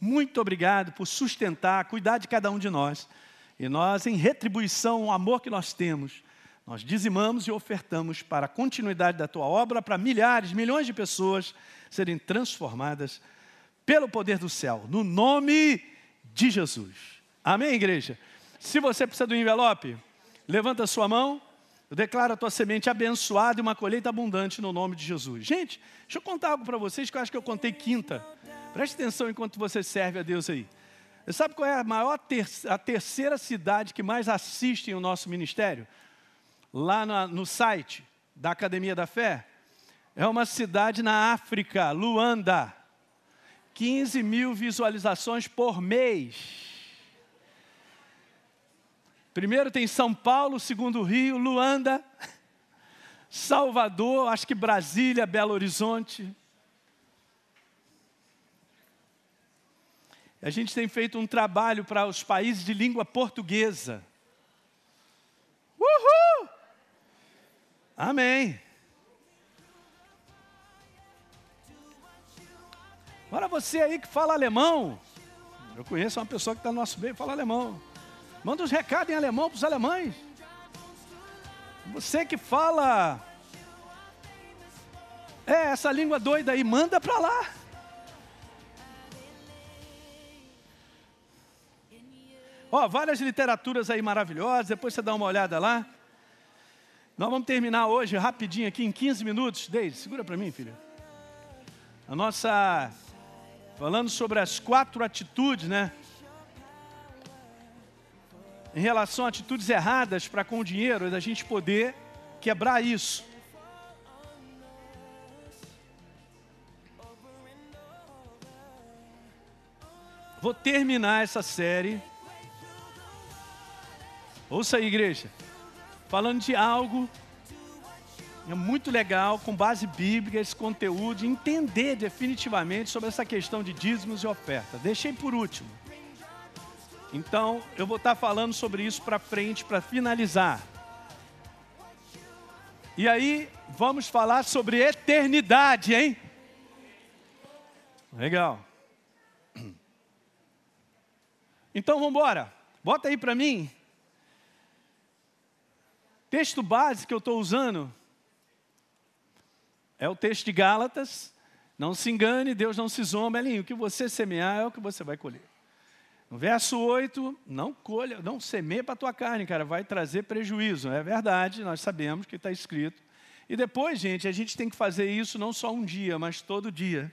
Muito obrigado por sustentar, cuidar de cada um de nós. E nós, em retribuição ao amor que nós temos, nós dizimamos e ofertamos para a continuidade da tua obra, para milhares, milhões de pessoas serem transformadas pelo poder do céu, no nome de Jesus. Amém, igreja? Se você precisa do envelope, levanta a sua mão. Eu declaro a tua semente abençoada e uma colheita abundante no nome de Jesus. Gente, deixa eu contar algo para vocês que eu acho que eu contei quinta. Preste atenção enquanto você serve a Deus aí. Você sabe qual é a maior ter a terceira cidade que mais assiste o nosso ministério? Lá no, no site da Academia da Fé. É uma cidade na África, Luanda. 15 mil visualizações por mês. Primeiro tem São Paulo, segundo Rio, Luanda, Salvador, acho que Brasília, Belo Horizonte. A gente tem feito um trabalho para os países de língua portuguesa. Uhul! Amém. Agora você aí que fala alemão. Eu conheço uma pessoa que está no nosso meio fala alemão. Manda os recados em alemão para os alemães. Você que fala é essa língua doida aí, manda para lá. Ó, várias literaturas aí maravilhosas, depois você dá uma olhada lá. Nós vamos terminar hoje rapidinho aqui em 15 minutos. Deise, segura para mim, filho. A nossa falando sobre as quatro atitudes, né? Em relação a atitudes erradas para com o dinheiro, da gente poder quebrar isso. Vou terminar essa série. Ouça aí, igreja. Falando de algo É muito legal, com base bíblica, esse conteúdo, entender definitivamente sobre essa questão de dízimos e oferta. Deixei por último. Então, eu vou estar falando sobre isso para frente, para finalizar. E aí, vamos falar sobre eternidade, hein? Legal. Então, vamos embora. Bota aí para mim. Texto base que eu estou usando é o texto de Gálatas. Não se engane, Deus não se zomba. Elinho, o que você semear é o que você vai colher. No verso 8, não colha, não semeia para a tua carne, cara, vai trazer prejuízo. É verdade, nós sabemos que está escrito. E depois, gente, a gente tem que fazer isso não só um dia, mas todo dia,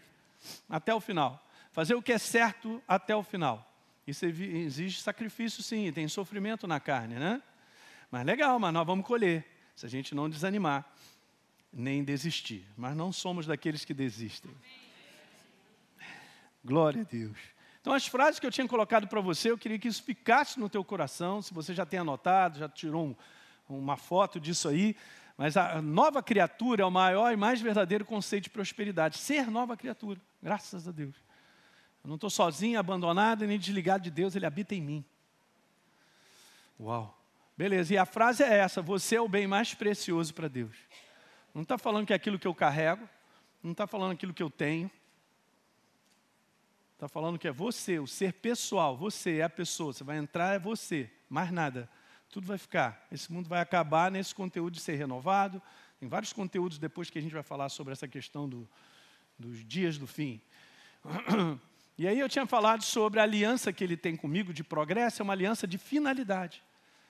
até o final. Fazer o que é certo até o final. Isso exige sacrifício, sim, tem sofrimento na carne, né? Mas legal, mas nós vamos colher, se a gente não desanimar, nem desistir. Mas não somos daqueles que desistem. Glória a Deus. Então, as frases que eu tinha colocado para você, eu queria que isso ficasse no teu coração. Se você já tem anotado, já tirou um, uma foto disso aí. Mas a nova criatura é o maior e mais verdadeiro conceito de prosperidade. Ser nova criatura, graças a Deus. Eu não estou sozinho, abandonado nem desligado de Deus, Ele habita em mim. Uau. Beleza, e a frase é essa: Você é o bem mais precioso para Deus. Não está falando que é aquilo que eu carrego, não está falando aquilo que eu tenho, Está falando que é você, o ser pessoal, você é a pessoa, você vai entrar, é você, mais nada. Tudo vai ficar. Esse mundo vai acabar nesse conteúdo de ser renovado. Tem vários conteúdos depois que a gente vai falar sobre essa questão do, dos dias do fim. E aí eu tinha falado sobre a aliança que ele tem comigo de progresso, é uma aliança de finalidade.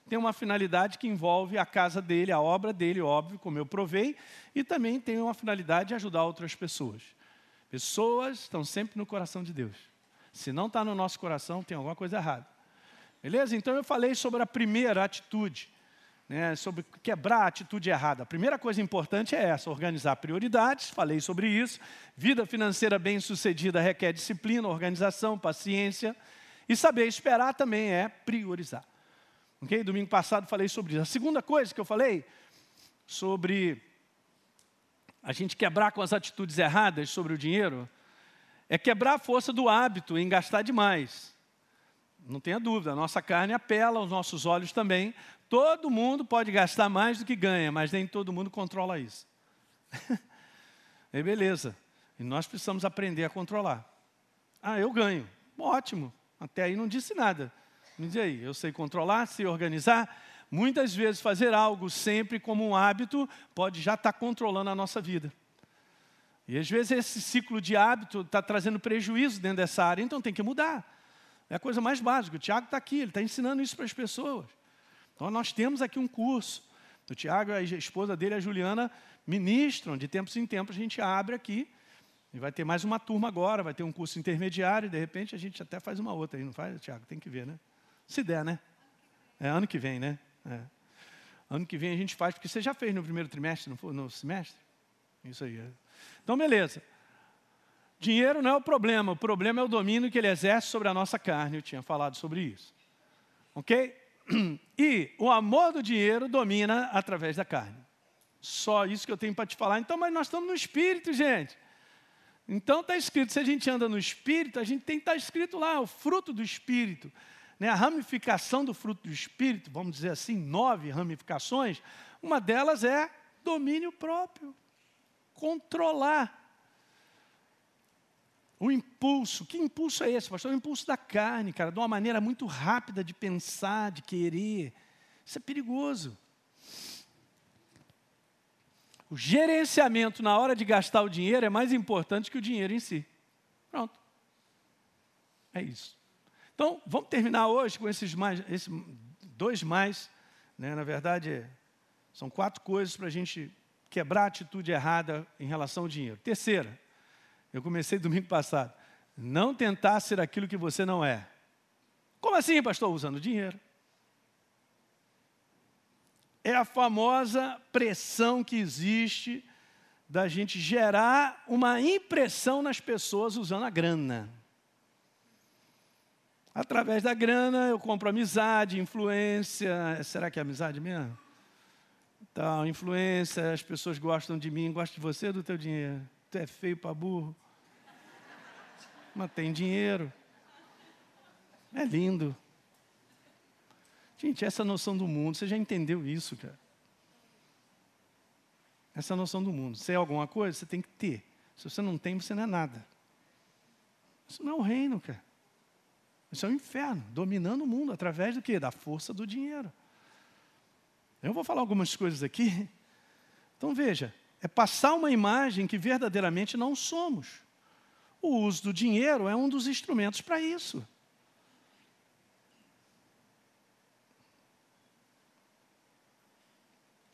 Tem uma finalidade que envolve a casa dele, a obra dele, óbvio, como eu provei, e também tem uma finalidade de ajudar outras pessoas. Pessoas estão sempre no coração de Deus. Se não está no nosso coração, tem alguma coisa errada. Beleza? Então eu falei sobre a primeira atitude, né, sobre quebrar a atitude errada. A primeira coisa importante é essa: organizar prioridades. Falei sobre isso. Vida financeira bem-sucedida requer disciplina, organização, paciência. E saber esperar também é priorizar. Ok? Domingo passado falei sobre isso. A segunda coisa que eu falei sobre a gente quebrar com as atitudes erradas sobre o dinheiro, é quebrar a força do hábito em gastar demais. Não tenha dúvida, a nossa carne apela, os nossos olhos também. Todo mundo pode gastar mais do que ganha, mas nem todo mundo controla isso. é beleza. E nós precisamos aprender a controlar. Ah, eu ganho. Ótimo. Até aí não disse nada. Me diz aí, eu sei controlar, sei organizar, Muitas vezes, fazer algo sempre como um hábito pode já estar tá controlando a nossa vida. E às vezes esse ciclo de hábito está trazendo prejuízo dentro dessa área, então tem que mudar. É a coisa mais básica. O Tiago está aqui, ele está ensinando isso para as pessoas. Então nós temos aqui um curso. O Tiago e a esposa dele, a Juliana, ministram, de tempos em tempos a gente abre aqui. E vai ter mais uma turma agora, vai ter um curso intermediário, de repente a gente até faz uma outra aí, não faz, Tiago? Tem que ver, né? Se der, né? É ano que vem, né? É. Ano que vem a gente faz, porque você já fez no primeiro trimestre, não foi, no semestre? Isso aí. É. Então, beleza. Dinheiro não é o problema, o problema é o domínio que ele exerce sobre a nossa carne. Eu tinha falado sobre isso. Ok? E o amor do dinheiro domina através da carne. Só isso que eu tenho para te falar. Então, mas nós estamos no espírito, gente. Então está escrito, se a gente anda no espírito, a gente tem que estar tá escrito lá, o fruto do espírito né, a ramificação do fruto do Espírito, vamos dizer assim, nove ramificações, uma delas é domínio próprio, controlar o impulso. Que impulso é esse, pastor? O impulso da carne, cara, de uma maneira muito rápida de pensar, de querer. Isso é perigoso. O gerenciamento na hora de gastar o dinheiro é mais importante que o dinheiro em si. Pronto. É isso. Então, vamos terminar hoje com esses, mais, dois mais. Né? Na verdade, são quatro coisas para a gente quebrar a atitude errada em relação ao dinheiro. Terceira, eu comecei domingo passado. Não tentar ser aquilo que você não é. Como assim, pastor? Usando dinheiro. É a famosa pressão que existe da gente gerar uma impressão nas pessoas usando a grana. Através da grana eu compro amizade, influência. Será que é amizade mesmo? Tal, influência, as pessoas gostam de mim, gostam de você, do teu dinheiro. Tu é feio para burro. Mas tem dinheiro. É lindo. Gente, essa noção do mundo, você já entendeu isso, cara? Essa noção do mundo. Se é alguma coisa, você tem que ter. Se você não tem, você não é nada. Isso não é o reino, cara. Isso é o inferno, dominando o mundo através do quê? Da força do dinheiro. Eu vou falar algumas coisas aqui. Então veja, é passar uma imagem que verdadeiramente não somos. O uso do dinheiro é um dos instrumentos para isso.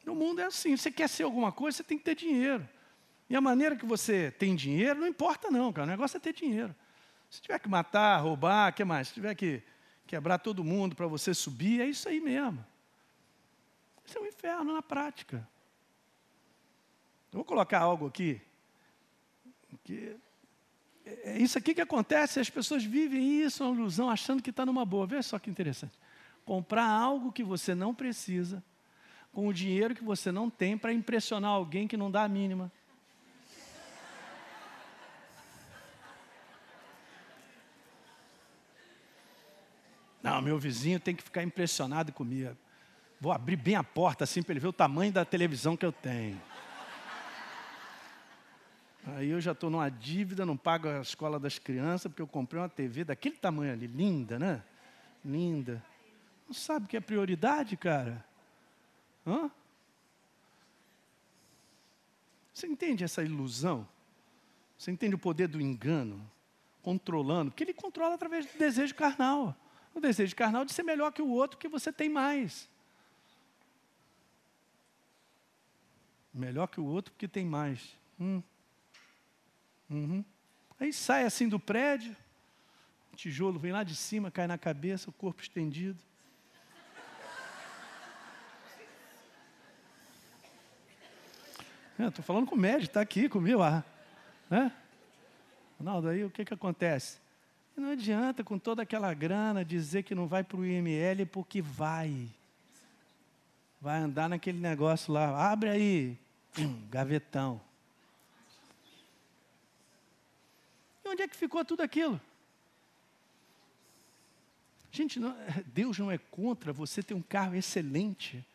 No mundo é assim, você quer ser alguma coisa, você tem que ter dinheiro. E a maneira que você tem dinheiro, não importa não, cara. O negócio é ter dinheiro. Se tiver que matar, roubar, que mais? Se tiver que quebrar todo mundo para você subir, é isso aí mesmo. Isso é um inferno na prática. Eu vou colocar algo aqui. Que é isso aqui que acontece, as pessoas vivem isso, uma ilusão, achando que está numa boa. Veja só que interessante. Comprar algo que você não precisa, com o dinheiro que você não tem, para impressionar alguém que não dá a mínima. Não, meu vizinho tem que ficar impressionado comigo. Vou abrir bem a porta assim para ele ver o tamanho da televisão que eu tenho. Aí eu já estou numa dívida, não pago a escola das crianças, porque eu comprei uma TV daquele tamanho ali, linda, né? Linda. Não sabe o que é prioridade, cara? Hã? Você entende essa ilusão? Você entende o poder do engano? Controlando, porque ele controla através do desejo carnal o desejo carnal de ser melhor que o outro, que você tem mais. Melhor que o outro porque tem mais. Hum. Uhum. Aí sai assim do prédio, o tijolo vem lá de cima, cai na cabeça, o corpo estendido. Estou é, falando com o médico, está aqui comigo. Ah, né? Ronaldo, aí o que, que acontece? E não adianta, com toda aquela grana, dizer que não vai para o IML, porque vai. Vai andar naquele negócio lá. Abre aí, hum, gavetão. E onde é que ficou tudo aquilo? Gente, não, Deus não é contra você ter um carro excelente.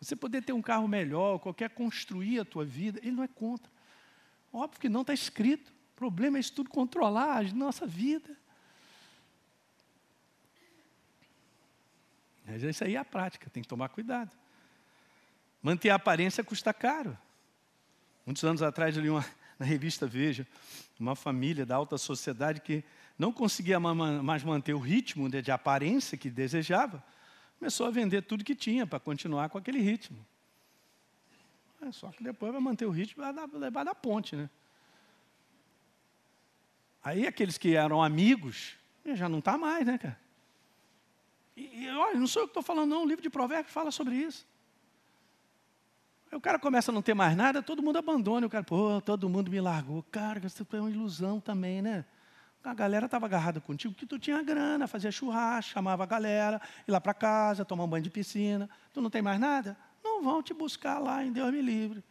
Você poder ter um carro melhor, qualquer construir a tua vida, Ele não é contra. Óbvio que não está escrito. O problema é isso tudo controlar a nossa vida. Mas isso aí é a prática, tem que tomar cuidado. Manter a aparência custa caro. Muitos anos atrás eu li uma, na revista Veja, uma família da alta sociedade que não conseguia mais manter o ritmo de, de aparência que desejava, começou a vender tudo que tinha para continuar com aquele ritmo. É, só que depois vai manter o ritmo vai levar da ponte, né? Aí aqueles que eram amigos, já não está mais, né, cara? E, e olha, não sou eu que estou falando, não. O livro de Provérbios fala sobre isso. Aí o cara começa a não ter mais nada, todo mundo abandona. O cara, pô, todo mundo me largou. Cara, isso é uma ilusão também, né? A galera estava agarrada contigo porque tu tinha grana, fazia churrasco, chamava a galera, ir lá para casa, tomar um banho de piscina. Tu não tem mais nada? Não vão te buscar lá em Deus me livre.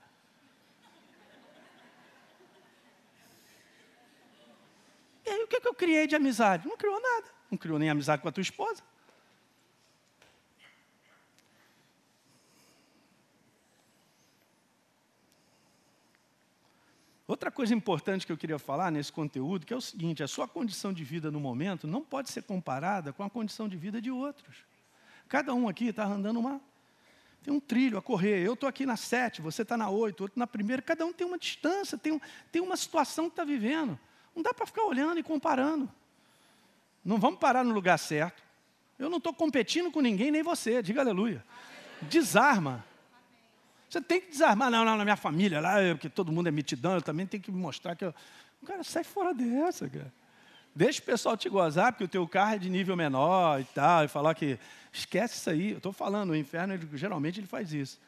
E aí o que, que eu criei de amizade? Não criou nada. Não criou nem amizade com a tua esposa. Outra coisa importante que eu queria falar nesse conteúdo, que é o seguinte, a sua condição de vida no momento não pode ser comparada com a condição de vida de outros. Cada um aqui está andando uma. Tem um trilho a correr. Eu estou aqui na sete, você está na oito, outro na primeira. Cada um tem uma distância, tem, tem uma situação que está vivendo. Não dá para ficar olhando e comparando. Não vamos parar no lugar certo. Eu não estou competindo com ninguém, nem você. Diga aleluia. Desarma. Você tem que desarmar, não, não, na minha família, lá, porque todo mundo é mitidão, eu também tenho que mostrar que eu. Cara sai fora dessa, cara. Deixa o pessoal te gozar, porque o teu carro é de nível menor e tal, e falar que. Esquece isso aí. Eu estou falando, o inferno, ele, geralmente ele faz isso.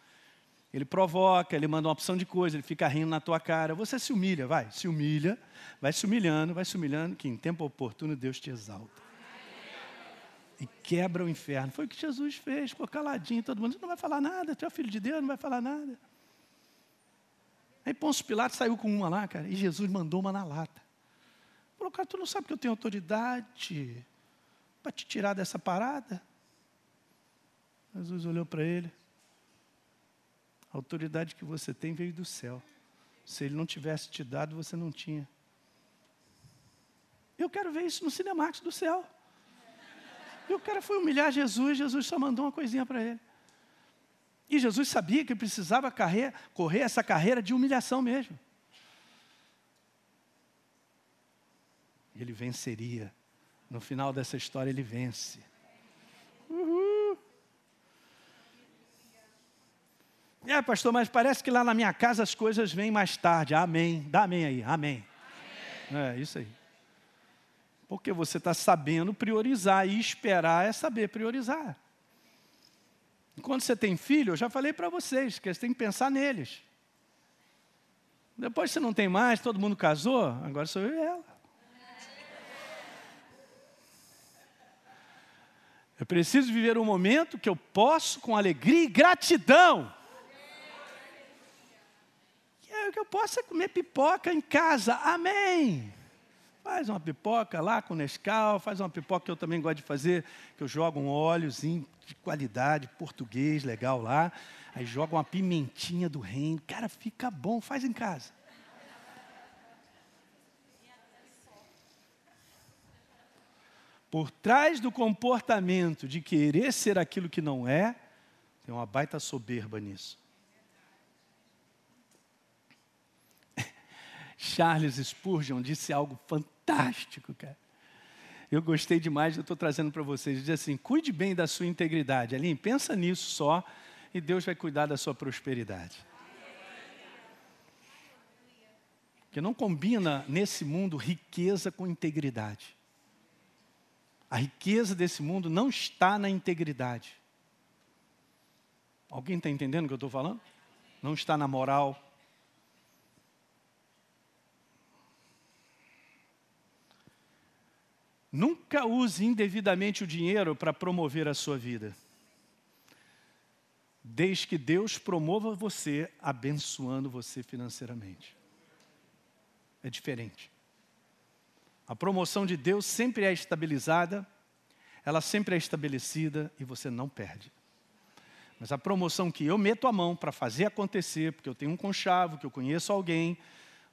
Ele provoca, ele manda uma opção de coisa, ele fica rindo na tua cara. Você se humilha, vai, se humilha, vai se humilhando, vai se humilhando, que em tempo oportuno Deus te exalta. E quebra o inferno. Foi o que Jesus fez, ficou caladinho, todo mundo não vai falar nada, tu é filho de Deus, não vai falar nada. Aí Pôncio Pilatos saiu com uma lá, cara, e Jesus mandou uma na lata. Falou, cara, tu não sabe que eu tenho autoridade para te tirar dessa parada? Jesus olhou para ele. A autoridade que você tem veio do céu. Se ele não tivesse te dado, você não tinha. Eu quero ver isso no Cinemax do céu. E o cara foi humilhar Jesus, Jesus só mandou uma coisinha para ele. E Jesus sabia que precisava correr, essa carreira de humilhação mesmo. Ele venceria. No final dessa história, ele vence. Uhul. É, pastor, mas parece que lá na minha casa as coisas vêm mais tarde. Amém. Dá amém aí. Amém. amém. É, isso aí. Porque você está sabendo priorizar e esperar é saber priorizar. Quando você tem filho, eu já falei para vocês que você tem que pensar neles. Depois você não tem mais, todo mundo casou, agora sou eu e ela. Eu preciso viver um momento que eu posso, com alegria e gratidão, que eu possa comer pipoca em casa, amém. Faz uma pipoca lá com Nescau, faz uma pipoca que eu também gosto de fazer, que eu jogo um óleozinho de qualidade, português, legal lá. Aí joga uma pimentinha do reino. Cara, fica bom, faz em casa. Por trás do comportamento de querer ser aquilo que não é, tem uma baita soberba nisso. Charles Spurgeon disse algo fantástico, cara. Eu gostei demais, eu estou trazendo para vocês. Diz assim: cuide bem da sua integridade. Aline, pensa nisso só e Deus vai cuidar da sua prosperidade. Porque não combina nesse mundo riqueza com integridade. A riqueza desse mundo não está na integridade. Alguém está entendendo o que eu estou falando? Não está na moral, Nunca use indevidamente o dinheiro para promover a sua vida. Desde que Deus promova você, abençoando você financeiramente. É diferente. A promoção de Deus sempre é estabilizada, ela sempre é estabelecida e você não perde. Mas a promoção que eu meto a mão para fazer acontecer, porque eu tenho um conchavo, que eu conheço alguém,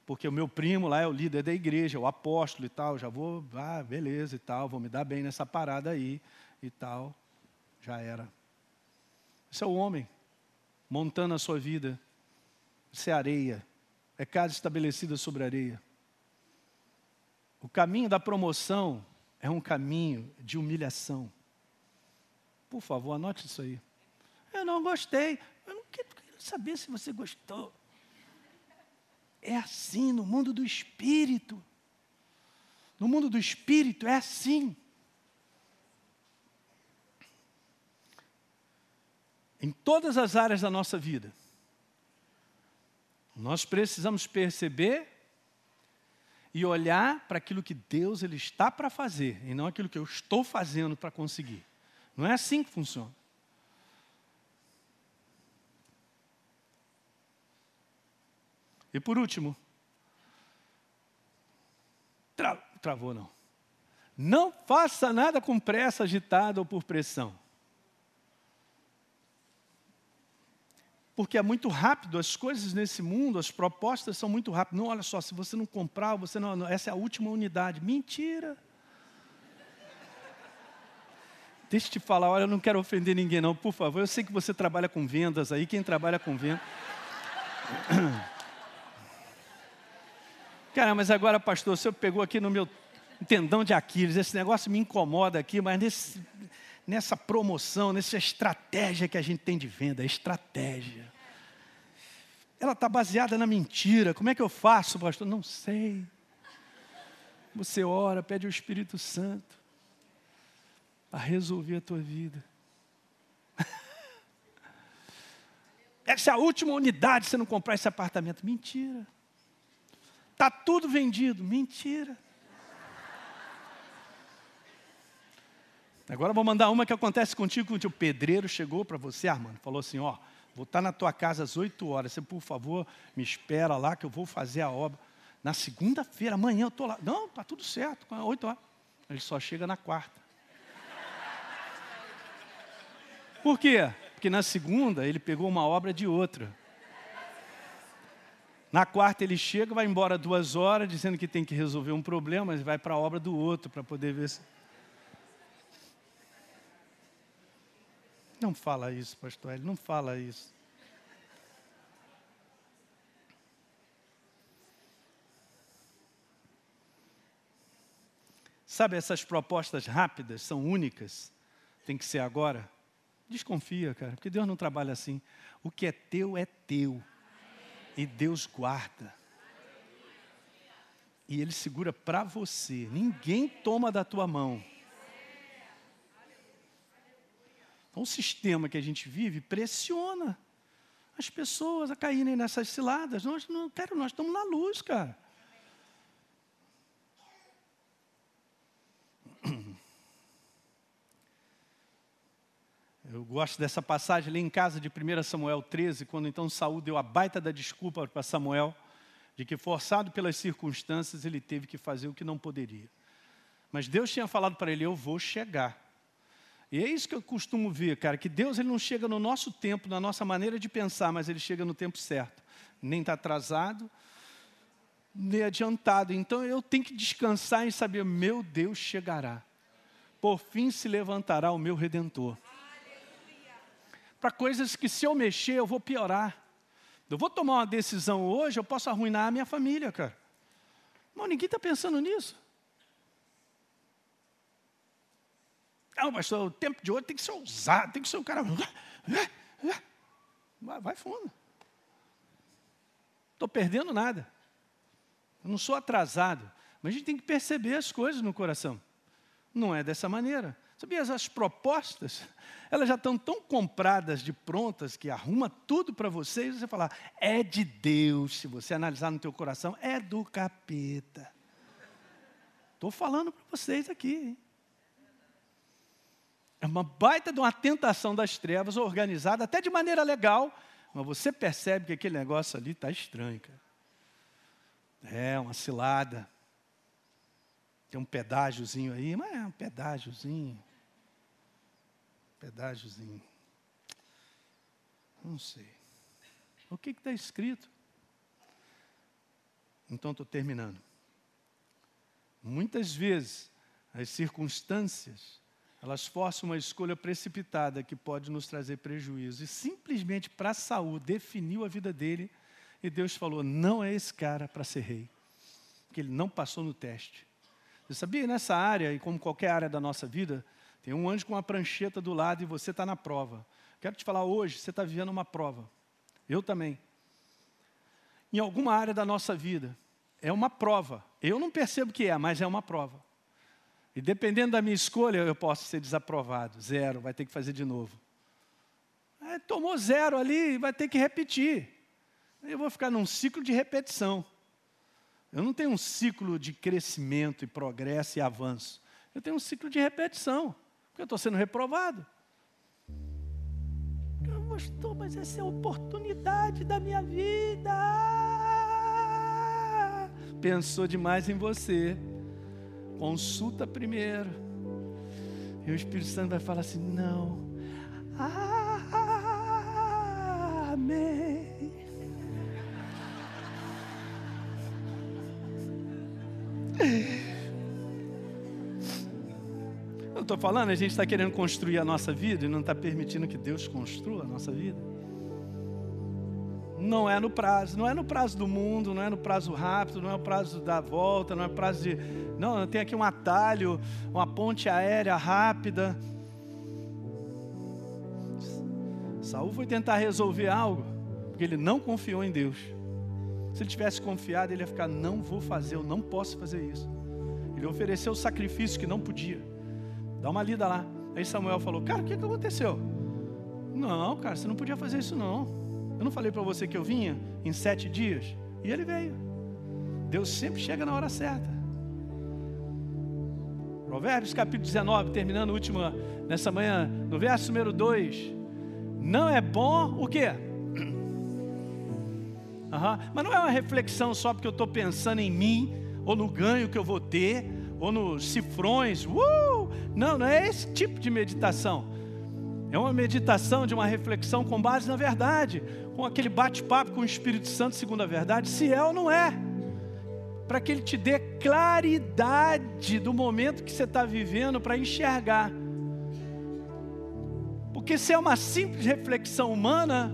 porque o meu primo lá é o líder da igreja, o apóstolo e tal, já vou, ah, beleza e tal, vou me dar bem nessa parada aí e tal. Já era. Isso é o homem, montando a sua vida. Isso é areia, é casa estabelecida sobre areia. O caminho da promoção é um caminho de humilhação. Por favor, anote isso aí. Eu não gostei. Eu não quero saber se você gostou. É assim no mundo do espírito. No mundo do espírito é assim. Em todas as áreas da nossa vida, nós precisamos perceber e olhar para aquilo que Deus ele está para fazer e não aquilo que eu estou fazendo para conseguir. Não é assim que funciona. E por último, tra travou não. Não faça nada com pressa, agitada ou por pressão. Porque é muito rápido, as coisas nesse mundo, as propostas são muito rápidas. Não, olha só, se você não comprar, você não, não essa é a última unidade. Mentira. Deixa eu te falar, olha, eu não quero ofender ninguém não, por favor. Eu sei que você trabalha com vendas aí, quem trabalha com vendas. Cara, mas agora, pastor, o senhor pegou aqui no meu tendão de Aquiles, esse negócio me incomoda aqui, mas nesse, nessa promoção, nessa estratégia que a gente tem de venda, estratégia. Ela está baseada na mentira. Como é que eu faço, pastor? Não sei. Você ora, pede o Espírito Santo a resolver a tua vida. Essa é a última unidade se você não comprar esse apartamento. Mentira. Está tudo vendido. Mentira. Agora vou mandar uma que acontece contigo, o pedreiro chegou para você, Armando, falou assim, ó, vou estar na tua casa às 8 horas, você por favor me espera lá que eu vou fazer a obra. Na segunda-feira, amanhã eu estou lá. Não, está tudo certo, 8 horas. Ele só chega na quarta. Por quê? Porque na segunda ele pegou uma obra de outra. Na quarta ele chega, vai embora duas horas, dizendo que tem que resolver um problema, mas vai para a obra do outro para poder ver se. Não fala isso, pastor Ele, não fala isso. Sabe, essas propostas rápidas são únicas, tem que ser agora. Desconfia, cara, porque Deus não trabalha assim. O que é teu é teu. E Deus guarda. E Ele segura para você. Ninguém toma da tua mão. Então, o sistema que a gente vive pressiona as pessoas a caírem nessas ciladas. Nós não quero, nós estamos na luz, cara. Eu gosto dessa passagem ali em casa de 1 Samuel 13, quando então Saul deu a baita da desculpa para Samuel, de que forçado pelas circunstâncias ele teve que fazer o que não poderia. Mas Deus tinha falado para ele: Eu vou chegar. E é isso que eu costumo ver, cara, que Deus ele não chega no nosso tempo, na nossa maneira de pensar, mas ele chega no tempo certo. Nem está atrasado, nem adiantado. Então eu tenho que descansar em saber, meu Deus chegará. Por fim se levantará o meu redentor para coisas que se eu mexer eu vou piorar. Eu vou tomar uma decisão hoje, eu posso arruinar a minha família, cara. Não, ninguém está pensando nisso. Não, pastor, o tempo de hoje tem que ser ousado, tem que ser um cara. Vai, vai fundo. Estou perdendo nada. Eu não sou atrasado. Mas a gente tem que perceber as coisas no coração. Não é dessa maneira. Sabia, as propostas, elas já estão tão compradas de prontas que arruma tudo para você e você falar, é de Deus, se você analisar no teu coração, é do capeta. Estou falando para vocês aqui. Hein? É uma baita de uma tentação das trevas organizada, até de maneira legal, mas você percebe que aquele negócio ali está estranho, cara. É uma cilada. Tem um pedágiozinho aí, mas é um pedágiozinho. Pedágiozinho. Não sei. O que está escrito? Então estou terminando. Muitas vezes as circunstâncias elas forçam uma escolha precipitada que pode nos trazer prejuízo. E simplesmente para Saul definiu a vida dele e Deus falou: não é esse cara para ser rei, porque ele não passou no teste. Você sabia nessa área, e como qualquer área da nossa vida, tem um anjo com uma prancheta do lado e você está na prova. Quero te falar hoje, você está vivendo uma prova. Eu também. Em alguma área da nossa vida, é uma prova. Eu não percebo que é, mas é uma prova. E dependendo da minha escolha, eu posso ser desaprovado. Zero, vai ter que fazer de novo. É, tomou zero ali, vai ter que repetir. Eu vou ficar num ciclo de repetição. Eu não tenho um ciclo de crescimento e progresso e avanço. Eu tenho um ciclo de repetição, porque eu estou sendo reprovado. Pastor, mas essa é a oportunidade da minha vida. Pensou demais em você. Consulta primeiro. E o Espírito Santo vai falar assim: não. Ah, amém. Eu estou falando, a gente está querendo construir a nossa vida e não está permitindo que Deus construa a nossa vida. Não é no prazo, não é no prazo do mundo, não é no prazo rápido, não é no prazo da volta, não é prazo de. Não, tem aqui um atalho, uma ponte aérea rápida. Saul foi tentar resolver algo, porque ele não confiou em Deus. Se ele tivesse confiado, ele ia ficar: não vou fazer, eu não posso fazer isso. Ele ofereceu o sacrifício que não podia. Dá uma lida lá. Aí Samuel falou: Cara, o que, que aconteceu? Não, cara, você não podia fazer isso não. Eu não falei para você que eu vinha em sete dias? E ele veio. Deus sempre chega na hora certa. Provérbios capítulo 19, terminando última nessa manhã, no verso número 2. Não é bom o quê? Uhum. Mas não é uma reflexão só porque eu estou pensando em mim, ou no ganho que eu vou ter, ou nos cifrões. Uh! Não, não é esse tipo de meditação. É uma meditação de uma reflexão com base na verdade, com aquele bate-papo com o Espírito Santo segundo a verdade, se é ou não é. Para que ele te dê claridade do momento que você está vivendo para enxergar. Porque se é uma simples reflexão humana,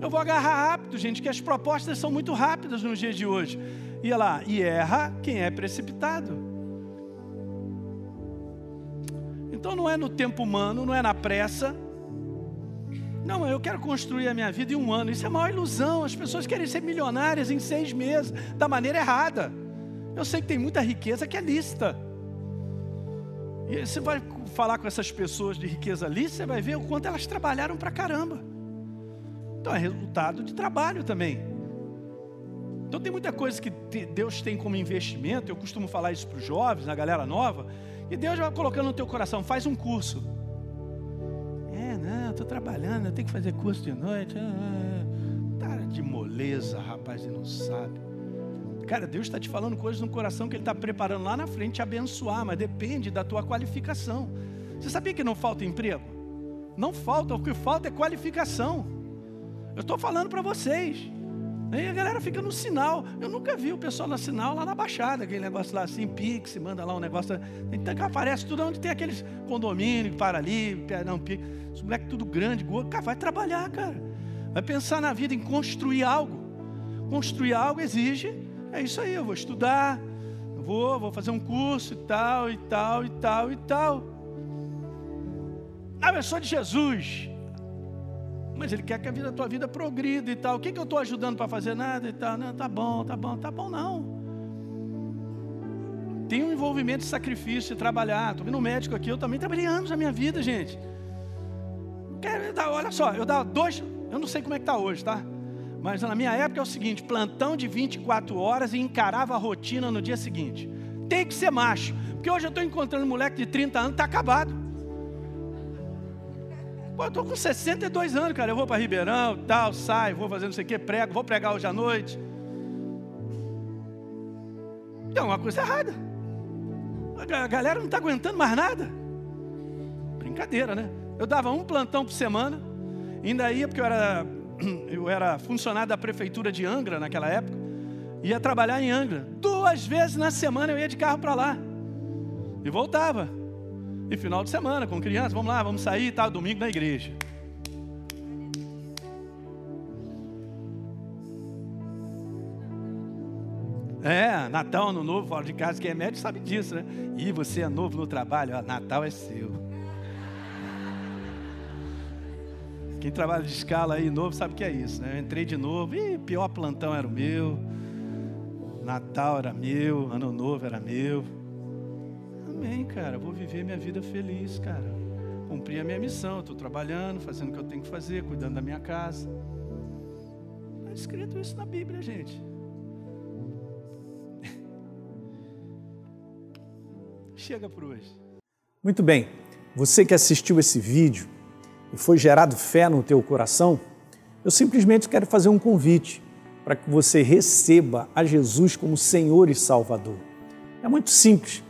eu vou agarrar rápido, gente, que as propostas são muito rápidas nos dias de hoje. E lá, e erra quem é precipitado. Então não é no tempo humano, não é na pressa. Não, eu quero construir a minha vida em um ano. Isso é a maior ilusão. As pessoas querem ser milionárias em seis meses, da maneira errada. Eu sei que tem muita riqueza que é lista. E você vai falar com essas pessoas de riqueza lista, você vai ver o quanto elas trabalharam pra caramba. Então é resultado de trabalho também. Então tem muita coisa que Deus tem como investimento, eu costumo falar isso para os jovens, na galera nova, e Deus vai colocando no teu coração, faz um curso. É, não, estou trabalhando, eu tenho que fazer curso de noite. Ah, tá de moleza, rapaz, e não sabe. Cara, Deus está te falando coisas no coração que Ele está preparando lá na frente te abençoar, mas depende da tua qualificação. Você sabia que não falta emprego? Não falta, o que falta é qualificação. Eu estou falando para vocês. Aí a galera fica no sinal. Eu nunca vi o pessoal no sinal lá na Baixada, aquele negócio lá assim, Pix, manda lá um negócio. Então aparece tudo onde tem aqueles condomínios, para ali, não, Pix. Os moleques tudo grande, cara, vai trabalhar, cara. Vai pensar na vida em construir algo. Construir algo exige, é isso aí, eu vou estudar, eu vou, vou fazer um curso e tal, e tal, e tal, e tal. Ah, eu sou de Jesus mas ele quer que a vida, a tua vida progrida e tal. O que, que eu estou ajudando para fazer nada e tal? Não, tá bom, tá bom, tá bom não. Tem um envolvimento de sacrifício, de trabalhar. Estou vendo médico aqui, eu também trabalhei anos na minha vida, gente. Olha só, eu dava dois, eu não sei como é que está hoje, tá? Mas na minha época é o seguinte: plantão de 24 horas e encarava a rotina no dia seguinte. Tem que ser macho, porque hoje eu estou encontrando um moleque de 30 anos, está acabado. Pô, eu tô com 62 anos, cara. Eu vou para Ribeirão, tal, saio, vou fazer não sei o que, prego, vou pregar hoje à noite. Tem uma coisa errada. A galera não está aguentando mais nada. Brincadeira, né? Eu dava um plantão por semana, ainda ia porque eu era, eu era funcionário da prefeitura de Angra naquela época, ia trabalhar em Angra. Duas vezes na semana eu ia de carro para lá e voltava. E final de semana, com crianças, vamos lá, vamos sair, tá, domingo na igreja. É, Natal, Ano Novo, fora de casa, quem é médico sabe disso, né? E você é novo no trabalho, ó, Natal é seu. Quem trabalha de escala aí novo sabe o que é isso, né? Eu entrei de novo, e pior plantão era o meu, Natal era meu, Ano Novo era meu. Amém, cara. vou viver minha vida feliz, cara. Cumprir a minha missão. Estou trabalhando, fazendo o que eu tenho que fazer, cuidando da minha casa. Está escrito isso na Bíblia, gente. Chega por hoje. Muito bem. Você que assistiu esse vídeo e foi gerado fé no teu coração, eu simplesmente quero fazer um convite para que você receba a Jesus como Senhor e Salvador. É muito simples.